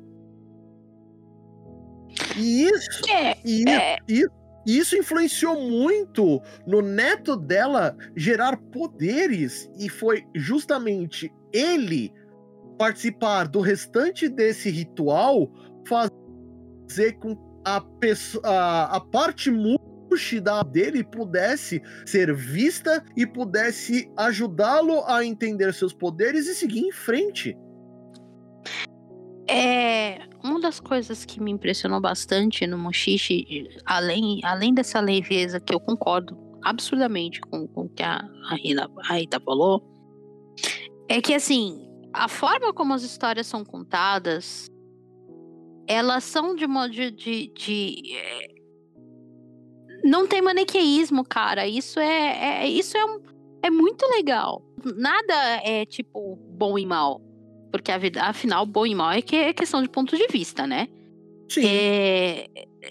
E isso, é, e, é. isso e isso influenciou muito no neto dela gerar poderes. E foi justamente ele participar do restante desse ritual fazer com a, pessoa, a, a parte da dele pudesse ser vista e pudesse ajudá-lo a entender seus poderes e seguir em frente. É, uma das coisas que me impressionou bastante no Mushishi, além, além dessa leveza que eu concordo absurdamente com, o que a, a, Rita, a Rita falou, é que assim, a forma como as histórias são contadas, elas são de modo de, de, de é, não tem maniqueísmo, cara. Isso é, é isso é, um, é muito legal. Nada é tipo bom e mal. Porque a vida, afinal, bom e mal é, que é questão de ponto de vista, né? Sim. É,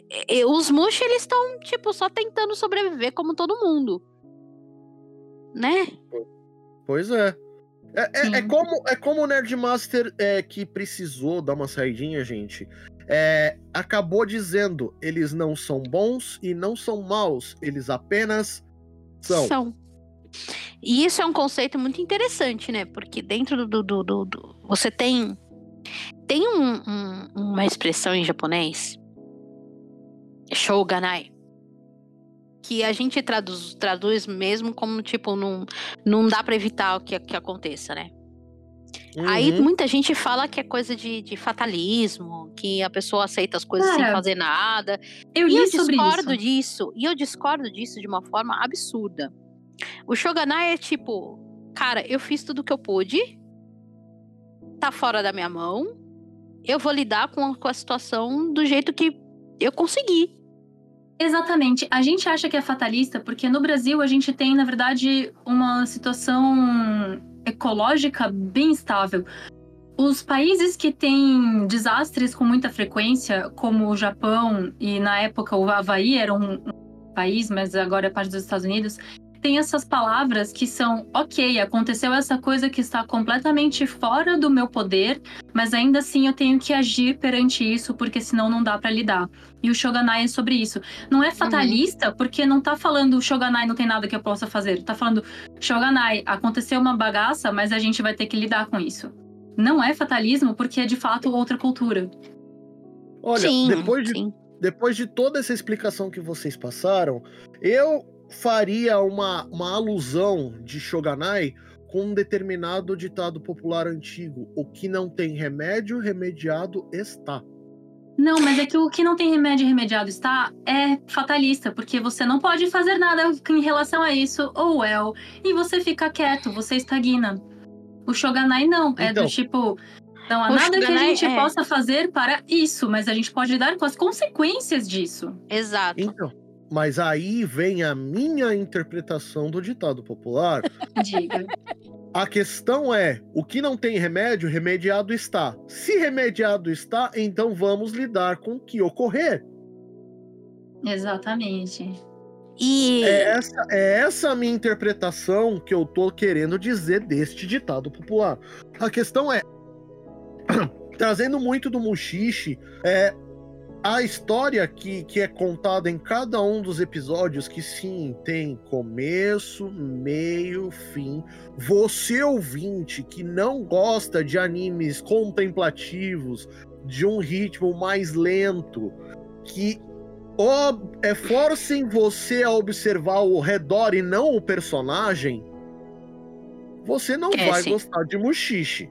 é, é os Mush, eles estão, tipo, só tentando sobreviver como todo mundo. Né? Pois é. É, é, é como, é como o Nerdmaster é, que precisou dar uma saidinha, gente. É, acabou dizendo: eles não são bons e não são maus, eles apenas são. São. E isso é um conceito muito interessante, né? Porque dentro do. do, do, do você tem. Tem um, um, uma expressão em japonês. Shoganai. Que a gente traduz, traduz mesmo como, tipo, não, não dá para evitar o que, que aconteça, né? Uhum. Aí muita gente fala que é coisa de, de fatalismo, que a pessoa aceita as coisas Cara, sem fazer nada. Eu e eu discordo isso. disso. E eu discordo disso de uma forma absurda. O Shogunai é tipo, cara, eu fiz tudo o que eu pude, tá fora da minha mão, eu vou lidar com a, com a situação do jeito que eu consegui. Exatamente. A gente acha que é fatalista porque no Brasil a gente tem, na verdade, uma situação ecológica bem estável. Os países que têm desastres com muita frequência, como o Japão e na época o Havaí era um país, mas agora é parte dos Estados Unidos, tem essas palavras que são, ok, aconteceu essa coisa que está completamente fora do meu poder, mas ainda assim eu tenho que agir perante isso, porque senão não dá para lidar. E o Shoganai é sobre isso. Não é fatalista, uhum. porque não tá falando Shoganai não tem nada que eu possa fazer. Tá falando Shoganai, aconteceu uma bagaça, mas a gente vai ter que lidar com isso. Não é fatalismo, porque é de fato outra cultura. Olha, sim, depois, de, sim. depois de toda essa explicação que vocês passaram, eu faria uma, uma alusão de Shoganai com um determinado ditado popular antigo: o que não tem remédio, remediado está. Não, mas é que o que não tem remédio remediado está é fatalista, porque você não pode fazer nada em relação a isso, ou well, e você fica quieto, você estagna. O Shoganai não. É do então. tipo. Não há nada que a gente é... possa fazer para isso, mas a gente pode lidar com as consequências disso. Exato. Então, mas aí vem a minha interpretação do ditado popular. Diga. A questão é: o que não tem remédio, remediado está. Se remediado está, então vamos lidar com o que ocorrer. Exatamente. E... É, essa, é essa a minha interpretação que eu tô querendo dizer deste ditado popular. A questão é, trazendo muito do Mushishi, é, a história que, que é contada em cada um dos episódios, que sim, tem começo, meio, fim. Você ouvinte que não gosta de animes contemplativos, de um ritmo mais lento, que é, forcem você a observar o redor e não o personagem, você não é, vai sim. gostar de Mushishi.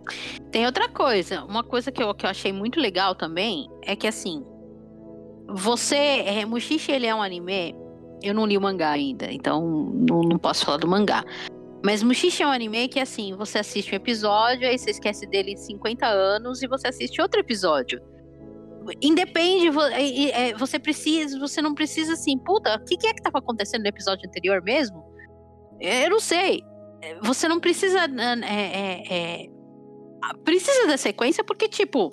Tem outra coisa, uma coisa que eu, que eu achei muito legal também é que assim, você, é, Mushishi ele é um anime, eu não li o mangá ainda, então não, não posso falar do mangá. Mas Mushishi é um anime que assim, você assiste um episódio, aí você esquece dele em 50 anos e você assiste outro episódio independe, é, você precisa, você não precisa assim, puta, o que, que é que tava acontecendo no episódio anterior mesmo? Eu não sei. Você não precisa. É, é, é, precisa da sequência, porque, tipo,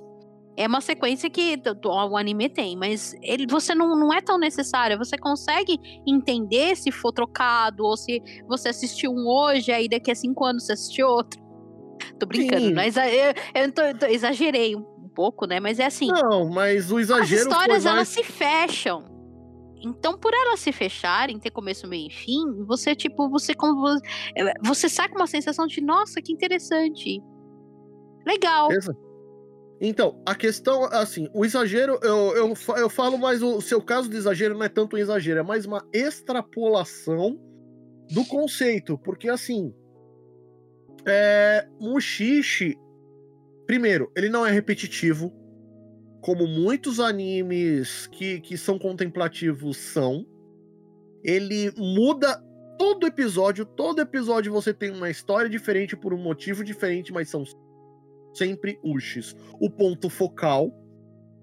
é uma sequência que o anime tem, mas ele, você não, não é tão necessário. Você consegue entender se for trocado, ou se você assistiu um hoje, aí daqui a cinco anos você assistiu outro. Tô brincando, mas eu, eu, tô, eu, exagerei um pouco, né? Mas é assim. Não, mas o exagero. As histórias mais... elas se fecham. Então, por elas se fecharem, ter começo, meio e fim, você, tipo, você eh, você sai com uma sensação de, nossa, que interessante. Legal. Então, a questão, assim, o exagero, eu, eu, eu falo mais, o seu caso de exagero não é tanto um exagero, é mais uma extrapolação do conceito, porque assim, é, Mushishi, Primeiro, ele não é repetitivo, como muitos animes que, que são contemplativos são. Ele muda todo episódio, todo episódio você tem uma história diferente por um motivo diferente, mas são sempre Ushis. O ponto focal,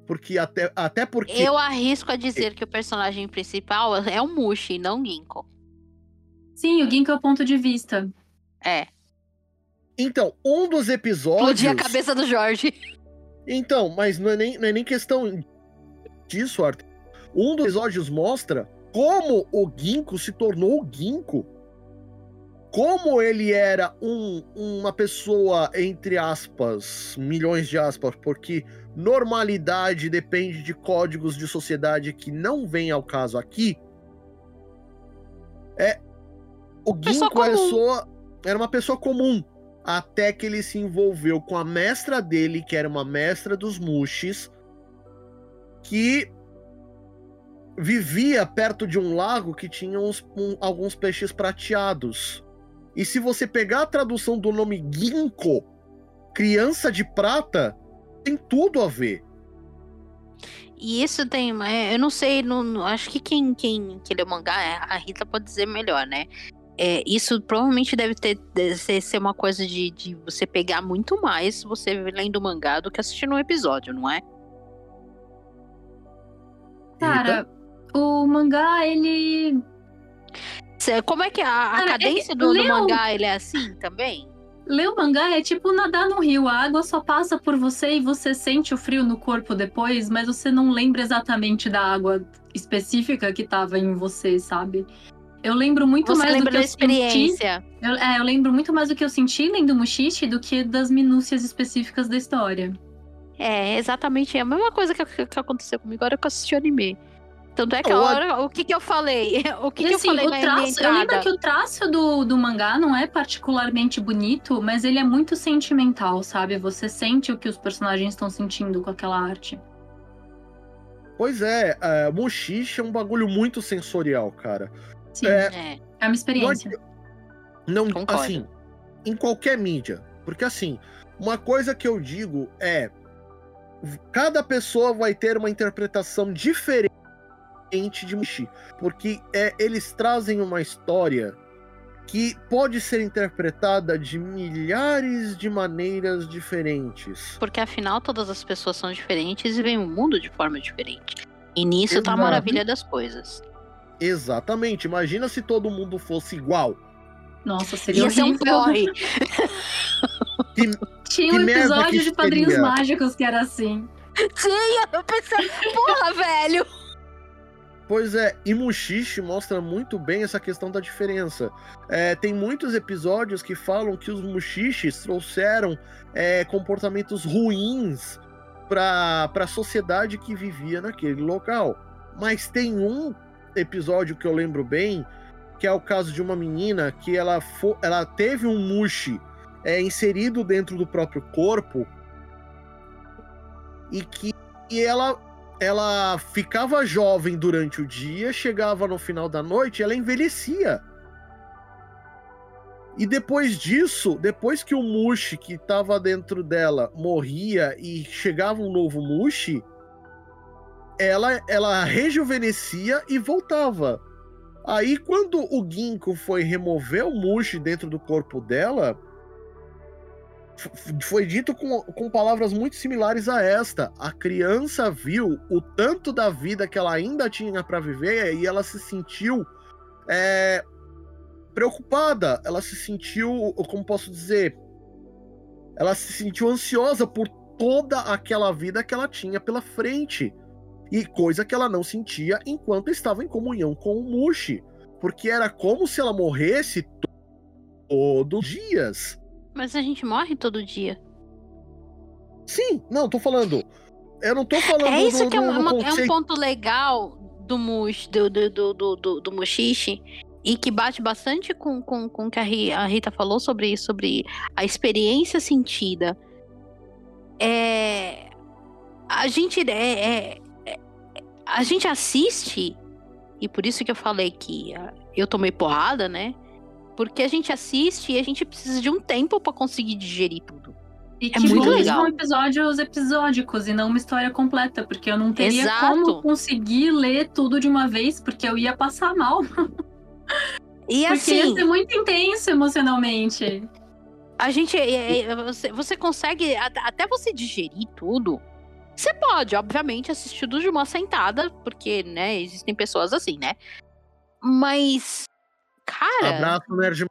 porque até, até porque. Eu arrisco a dizer que o personagem principal é o Mushi, não o Ginko. Sim, o Ginko é o ponto de vista. É. Então, um dos episódios. Explodir a cabeça do Jorge. Então, mas não é nem, não é nem questão disso, Arthur. Um dos episódios mostra como o Ginkgo se tornou o Ginkgo. Como ele era um, uma pessoa, entre aspas, milhões de aspas, porque normalidade depende de códigos de sociedade que não vem ao caso aqui. É. O Ginkgo era, só, era uma pessoa comum até que ele se envolveu com a mestra dele, que era uma mestra dos Mushis, que vivia perto de um lago que tinha uns, um, alguns peixes prateados. E se você pegar a tradução do nome Ginkgo, criança de prata, tem tudo a ver. E isso tem. É, eu não sei, não, acho que quem, quem que lê o mangá, é, a Rita pode dizer melhor, né? é, isso provavelmente deve ter deve ser uma coisa de, de você pegar muito mais você lendo o mangá do que assistindo um episódio, não é? Cara, o mangá, ele. Como é que a, a cadência do, do, mangá ele é assim também? Ler o mangá é tipo nadar no rio. A água só passa por você e você sente o frio no corpo depois, mas você não lembra exatamente da água específica que tava em você, sabe? Eu lembro muito Você mais lembra do que da eu experiência. senti. Eu, é, eu lembro muito mais do que eu senti lendo Mushishi do que das minúcias específicas da história. É, exatamente a mesma coisa que, que aconteceu comigo agora que eu assisti o anime. Tanto é que a hora, o que que eu falei? O que, que assim, eu falei o traço, Eu lembro que o traço do, do mangá não é particularmente bonito, mas ele é muito sentimental, sabe? Você sente o que os personagens estão sentindo com aquela arte. Pois é, Mushishi é um bagulho muito sensorial, cara. Sim, é, é uma experiência. Não, não assim, em qualquer mídia. Porque assim, uma coisa que eu digo é cada pessoa vai ter uma interpretação diferente de Mushi, porque é, eles trazem uma história que pode ser interpretada de milhares de maneiras diferentes. Porque afinal todas as pessoas são diferentes e veem o mundo de forma diferente. E nisso Exato. tá a maravilha das coisas. Exatamente. Imagina se todo mundo fosse igual. Nossa, seria Ia ser um porre. que, Tinha um episódio de Padrinhos Mágicos que era assim. Tinha, eu pensei, porra, velho. Pois é, e Mushishi mostra muito bem essa questão da diferença. É, tem muitos episódios que falam que os Mushishis trouxeram é, comportamentos ruins para a sociedade que vivia naquele local. Mas tem um episódio que eu lembro bem, que é o caso de uma menina que ela, ela teve um Mushi é, inserido dentro do próprio corpo e que e ela ela ficava jovem durante o dia, chegava no final da noite, ela envelhecia. E depois disso, depois que o Mushi que estava dentro dela morria e chegava um novo Mushi, ela, ela rejuvenescia e voltava. Aí, quando o Ginkgo foi remover o Mushi dentro do corpo dela, foi dito com, com palavras muito similares a esta. A criança viu o tanto da vida que ela ainda tinha para viver e ela se sentiu é, preocupada. Ela se sentiu, como posso dizer, ela se sentiu ansiosa por toda aquela vida que ela tinha pela frente. E coisa que ela não sentia enquanto estava em comunhão com o Mushi. Porque era como se ela morresse todos os dias. Mas a gente morre todo dia. Sim, não, tô falando. Eu não tô falando. É isso do, que é, uma, é, um ponto legal do Mush, do, do, do, do, do Mushishi, e que bate bastante com, com, com o que a Rita falou sobre isso, sobre a experiência sentida. É. A gente. É, é, é, a gente assiste, e por isso que eu falei que eu tomei porrada, né? Porque a gente assiste e a gente precisa de um tempo para conseguir digerir tudo. E é que muito legal. são episódios episódicos e não uma história completa, porque eu não teria Exato. como conseguir ler tudo de uma vez, porque eu ia passar mal. E porque assim, ia ser muito intenso emocionalmente. A gente. É, é, você, você consegue. Até você digerir tudo. Você pode, obviamente, assistir tudo de uma sentada, porque, né, existem pessoas assim, né? Mas Cara. Abraço, Nerd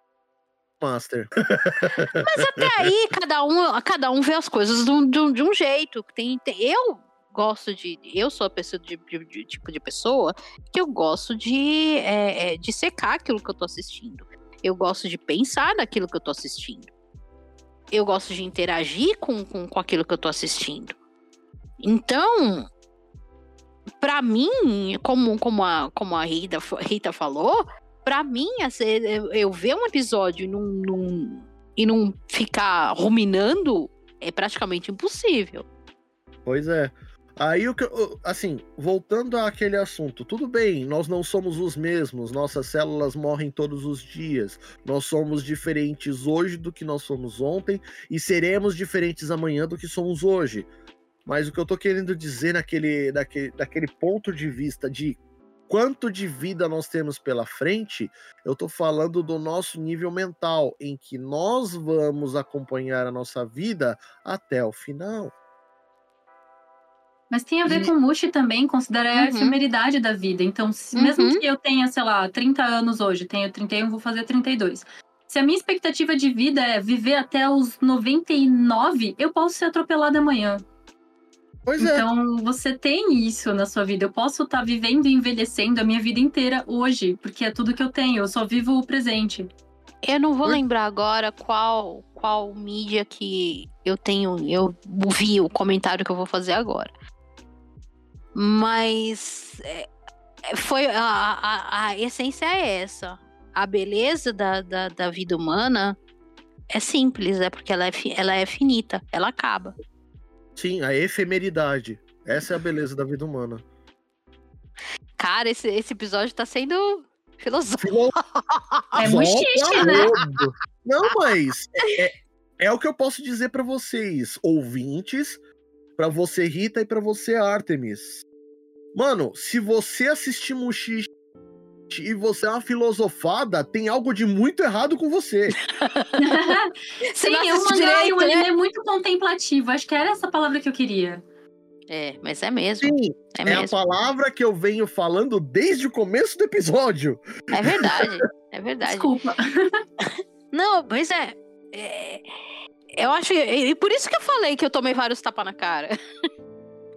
Master. Mas até aí, cada um, cada um vê as coisas de um, de um jeito. Tem, tem, eu gosto de. Eu sou a pessoa de, de, de tipo de pessoa que eu gosto de, é, é, de secar aquilo que eu tô assistindo. Eu gosto de pensar naquilo que eu tô assistindo. Eu gosto de interagir com, com, com aquilo que eu tô assistindo. Então, para mim, como, como, a, como a Rita, Rita falou, para mim, eu ver um episódio e não, não, e não ficar ruminando é praticamente impossível. Pois é. Aí o que assim, voltando àquele assunto, tudo bem, nós não somos os mesmos, nossas células morrem todos os dias. Nós somos diferentes hoje do que nós somos ontem e seremos diferentes amanhã do que somos hoje. Mas o que eu tô querendo dizer naquele, naquele, naquele ponto de vista de quanto de vida nós temos pela frente, eu estou falando do nosso nível mental, em que nós vamos acompanhar a nossa vida até o final. Mas tem a ver e... com o Mushi também, considerar uhum. a efemeridade da vida. Então, se, uhum. mesmo que eu tenha, sei lá, 30 anos hoje, tenho 31, vou fazer 32. Se a minha expectativa de vida é viver até os 99, eu posso ser atropelada amanhã. Pois é. Então você tem isso na sua vida. Eu posso estar tá vivendo e envelhecendo a minha vida inteira hoje, porque é tudo que eu tenho. Eu só vivo o presente. Eu não vou lembrar agora qual qual mídia que eu tenho. Eu vi o comentário que eu vou fazer agora. Mas é, é, foi a, a, a essência é essa. A beleza da, da, da vida humana é simples, é porque ela é, ela é finita, ela acaba. Sim, a efemeridade. Essa é a beleza da vida humana. Cara, esse, esse episódio tá sendo filosófico. É muito chique, né? Não, mas é, é, é, o que eu posso dizer para vocês, ouvintes, para você Rita e para você Artemis. Mano, se você assistir Mushishi e você é uma filosofada, tem algo de muito errado com você. Sim, o mangá e o anime é muito contemplativo. Acho que era essa palavra que eu queria. É, mas é mesmo. Sim, é, é a palavra que eu venho falando desde o começo do episódio. É verdade, é verdade. Desculpa. Não, mas é, é, Eu acho. E por isso que eu falei que eu tomei vários tapas na cara.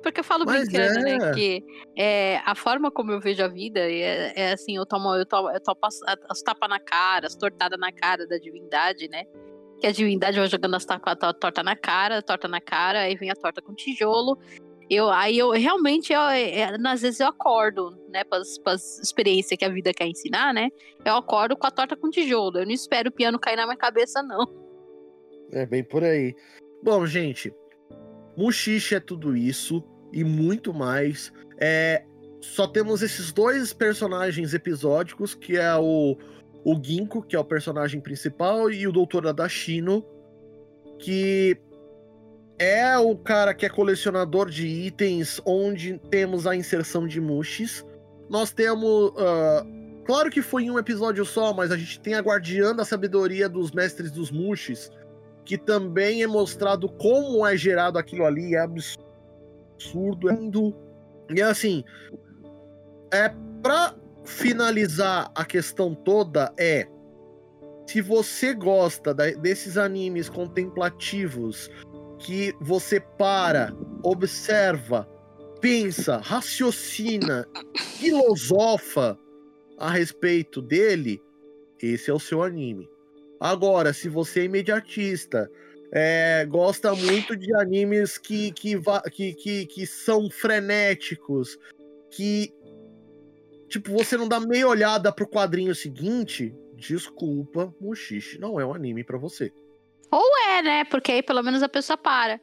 Porque eu falo Mas brincando, né, é. né? Que é, a forma como eu vejo a vida é, é assim, eu tomo, eu tomo, eu tomo as, as tapas na cara, as tortadas na cara da divindade, né? Que a divindade vai jogando as tapas, a torta na cara, a torta na cara, aí vem a torta com tijolo. Eu, aí eu realmente, eu, é, às vezes eu acordo, né, para as experiências que a vida quer ensinar, né? Eu acordo com a torta com tijolo. Eu não espero o piano cair na minha cabeça, não. É bem por aí. Bom, gente, Muxixe é tudo isso e muito mais. É, só temos esses dois personagens episódicos, que é o, o Ginkgo, que é o personagem principal, e o Doutor Adashino, que é o cara que é colecionador de itens, onde temos a inserção de Mushis. Nós temos. Uh, claro que foi em um episódio só, mas a gente tem a Guardiã da Sabedoria dos Mestres dos Mushis, que também é mostrado como é gerado aquilo ali, é absurdo absurdo. É. E assim, é para finalizar a questão toda é se você gosta da, desses animes contemplativos que você para, observa, pensa, raciocina, filosofa a respeito dele, esse é o seu anime. Agora, se você é imediatista, é, gosta muito de animes que, que, que, que, que são frenéticos, que tipo, você não dá meia olhada pro quadrinho seguinte, desculpa, Mushishi não é um anime para você. Ou é, né? Porque aí pelo menos a pessoa para.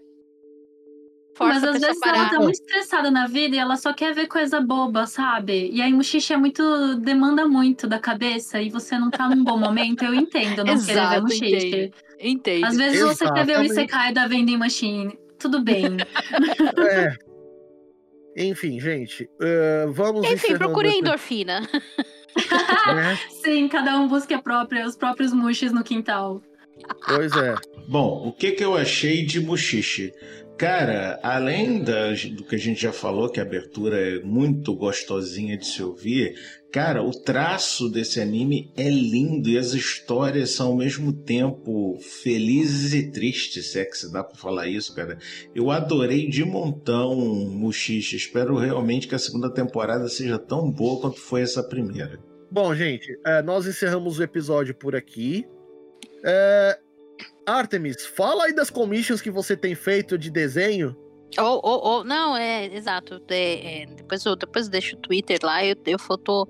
Mas às vezes parar. ela tá muito estressada na vida e ela só quer ver coisa boba, sabe? E aí Mushishi é muito. demanda muito da cabeça e você não tá num bom momento, eu entendo não Exato, querer ver Mushishi. Entendo. Às vezes Exatamente. você quer ver o Isekai da Vending Machine. Tudo bem. é. Enfim, gente, uh, vamos Enfim, procure endorfina. é. Sim, cada um busca própria, os próprios mushes no quintal. Pois é. Bom, o que, que eu achei de Mushishi? Cara, além do que a gente já falou, que a abertura é muito gostosinha de se ouvir, cara, o traço desse anime é lindo e as histórias são ao mesmo tempo felizes e tristes, se é que se dá pra falar isso, cara. Eu adorei de montão Mushishi. Espero realmente que a segunda temporada seja tão boa quanto foi essa primeira. Bom, gente, é, nós encerramos o episódio por aqui. É, Artemis, fala aí das commissions que você tem feito de desenho. Ou, não, é exato. É, é, depois, eu, depois eu deixo o Twitter lá, eu, eu, eu, tô,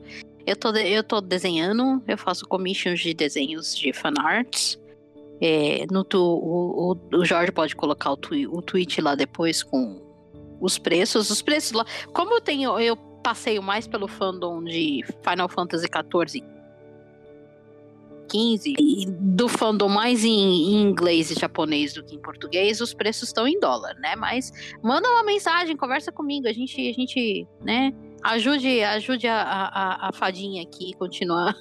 eu tô desenhando, eu faço commissions de desenhos de fanarts. É, no tu, o, o, o, Jorge pode colocar o, twi, o tweet lá depois com os preços. Os preços lá. Como eu tenho, eu passeio mais pelo fandom de Final Fantasy XIV 15 e do fandom mais em, em, inglês e japonês do que em português, os preços estão em dólar, né? Mas manda uma mensagem, conversa comigo, a gente, a gente né? Ajude, ajude a, a, a fadinha aqui continuar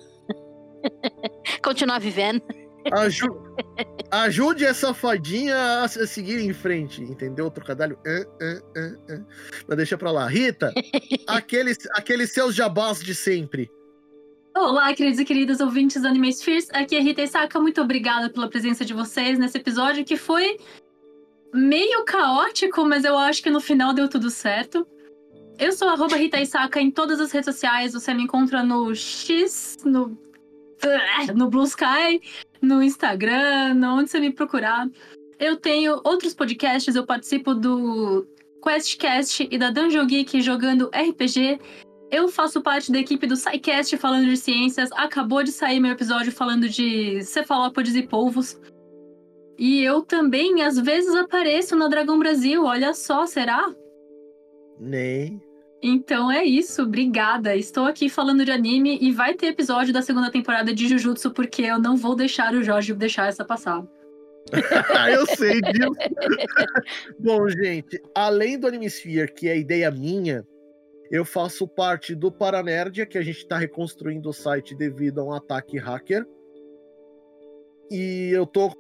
continuar vivendo. Aju ajude essa fadinha a seguir em frente, entendeu? O trocadilho. Uh, uh, uh, Mas deixa pra lá. Rita, aqueles, aqueles seus jabás de sempre. Olá, queridos e queridas ouvintes do Anime Spheres. Aqui é Rita Isaka. Muito obrigada pela presença de vocês nesse episódio que foi meio caótico, mas eu acho que no final deu tudo certo. Eu sou arroba Rita Isaka em todas as redes sociais. Você me encontra no X, no, no Blue Sky, no Instagram, onde você me procurar. Eu tenho outros podcasts, eu participo do QuestCast e da Dungeon Geek jogando RPG. Eu faço parte da equipe do SciCast falando de ciências. Acabou de sair meu episódio falando de cefalópodes e polvos. E eu também, às vezes, apareço na Dragão Brasil. Olha só, será? Nem. Então é isso, obrigada. Estou aqui falando de anime e vai ter episódio da segunda temporada de Jujutsu, porque eu não vou deixar o Jorge deixar essa passar. eu sei disso. Bom, gente, além do Animesphere, que é ideia minha, Eu faço parte do Paranerdia, que a gente está reconstruindo o site devido a um ataque hacker. E eu tô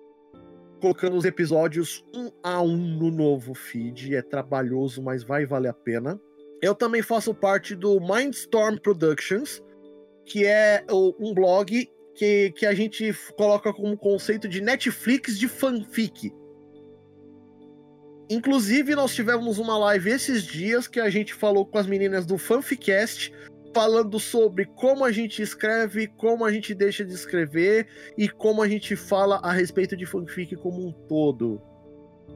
colocando os episódios um a um no novo feed. É trabalhoso, mas vai valer a pena. Eu também faço parte do Mindstorm Productions, que é um blog que, que a gente coloca como conceito de Netflix de fanfic. Inclusive, nós tivemos uma live esses dias que a gente falou com as meninas do Fanficast, falando sobre como a gente escreve, como a gente deixa de escrever e como a gente fala a respeito de fanfic como um todo.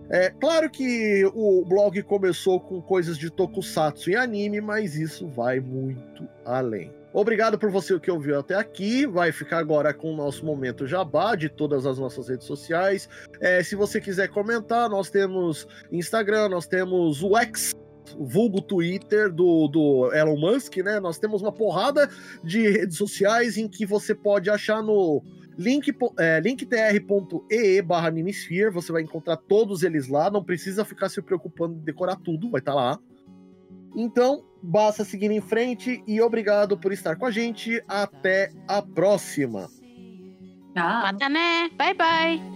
É claro que o blog começou com coisas de tokusatsu e anime, mas isso vai muito além. Obrigado por você que ouviu até aqui. Vai ficar agora com o nosso momento jabá de todas as nossas redes sociais. É, se você quiser comentar, nós temos Instagram, nós temos o X, vulgo Twitter do, do Elon Musk, né? Nós temos uma porrada de redes sociais em que você pode achar no link, é, linktr.ee barra. Você vai encontrar todos eles lá. Não precisa ficar se preocupando em decorar tudo, vai estar tá lá. Então, basta seguir em frente e obrigado por estar com a gente. Até a próxima. Tchau. Até né. Bye bye.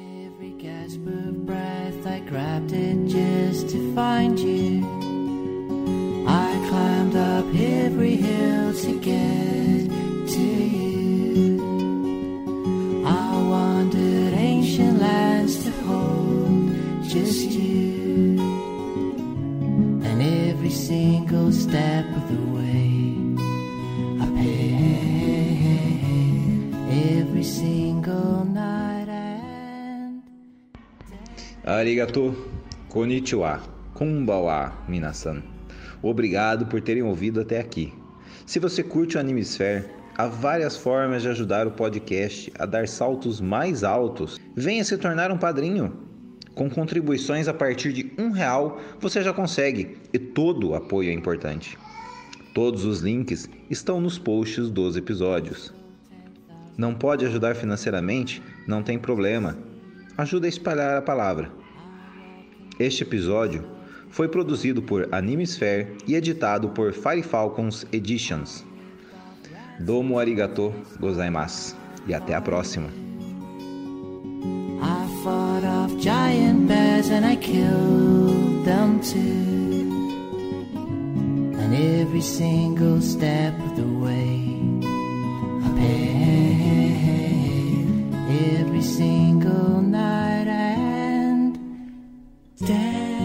I climbed up every hill to get to you. I wandered ancient lands to hold just you. Every single step of the way, I paid every single night and Arigato, konnichiwa, kumbawa, minasan. Obrigado por terem ouvido até aqui. Se você curte o Animesphere, há várias formas de ajudar o podcast a dar saltos mais altos. Venha se tornar um padrinho. Com contribuições a partir de um real, você já consegue e todo apoio é importante. Todos os links estão nos posts dos episódios. Não pode ajudar financeiramente? Não tem problema. Ajuda a espalhar a palavra. Este episódio foi produzido por Animesphere e editado por Fire Falcons Editions. Domo arigato gozaimasu e até a próxima. Fought off giant bears and I killed them too. And every single step of the way, I paid every single night and day.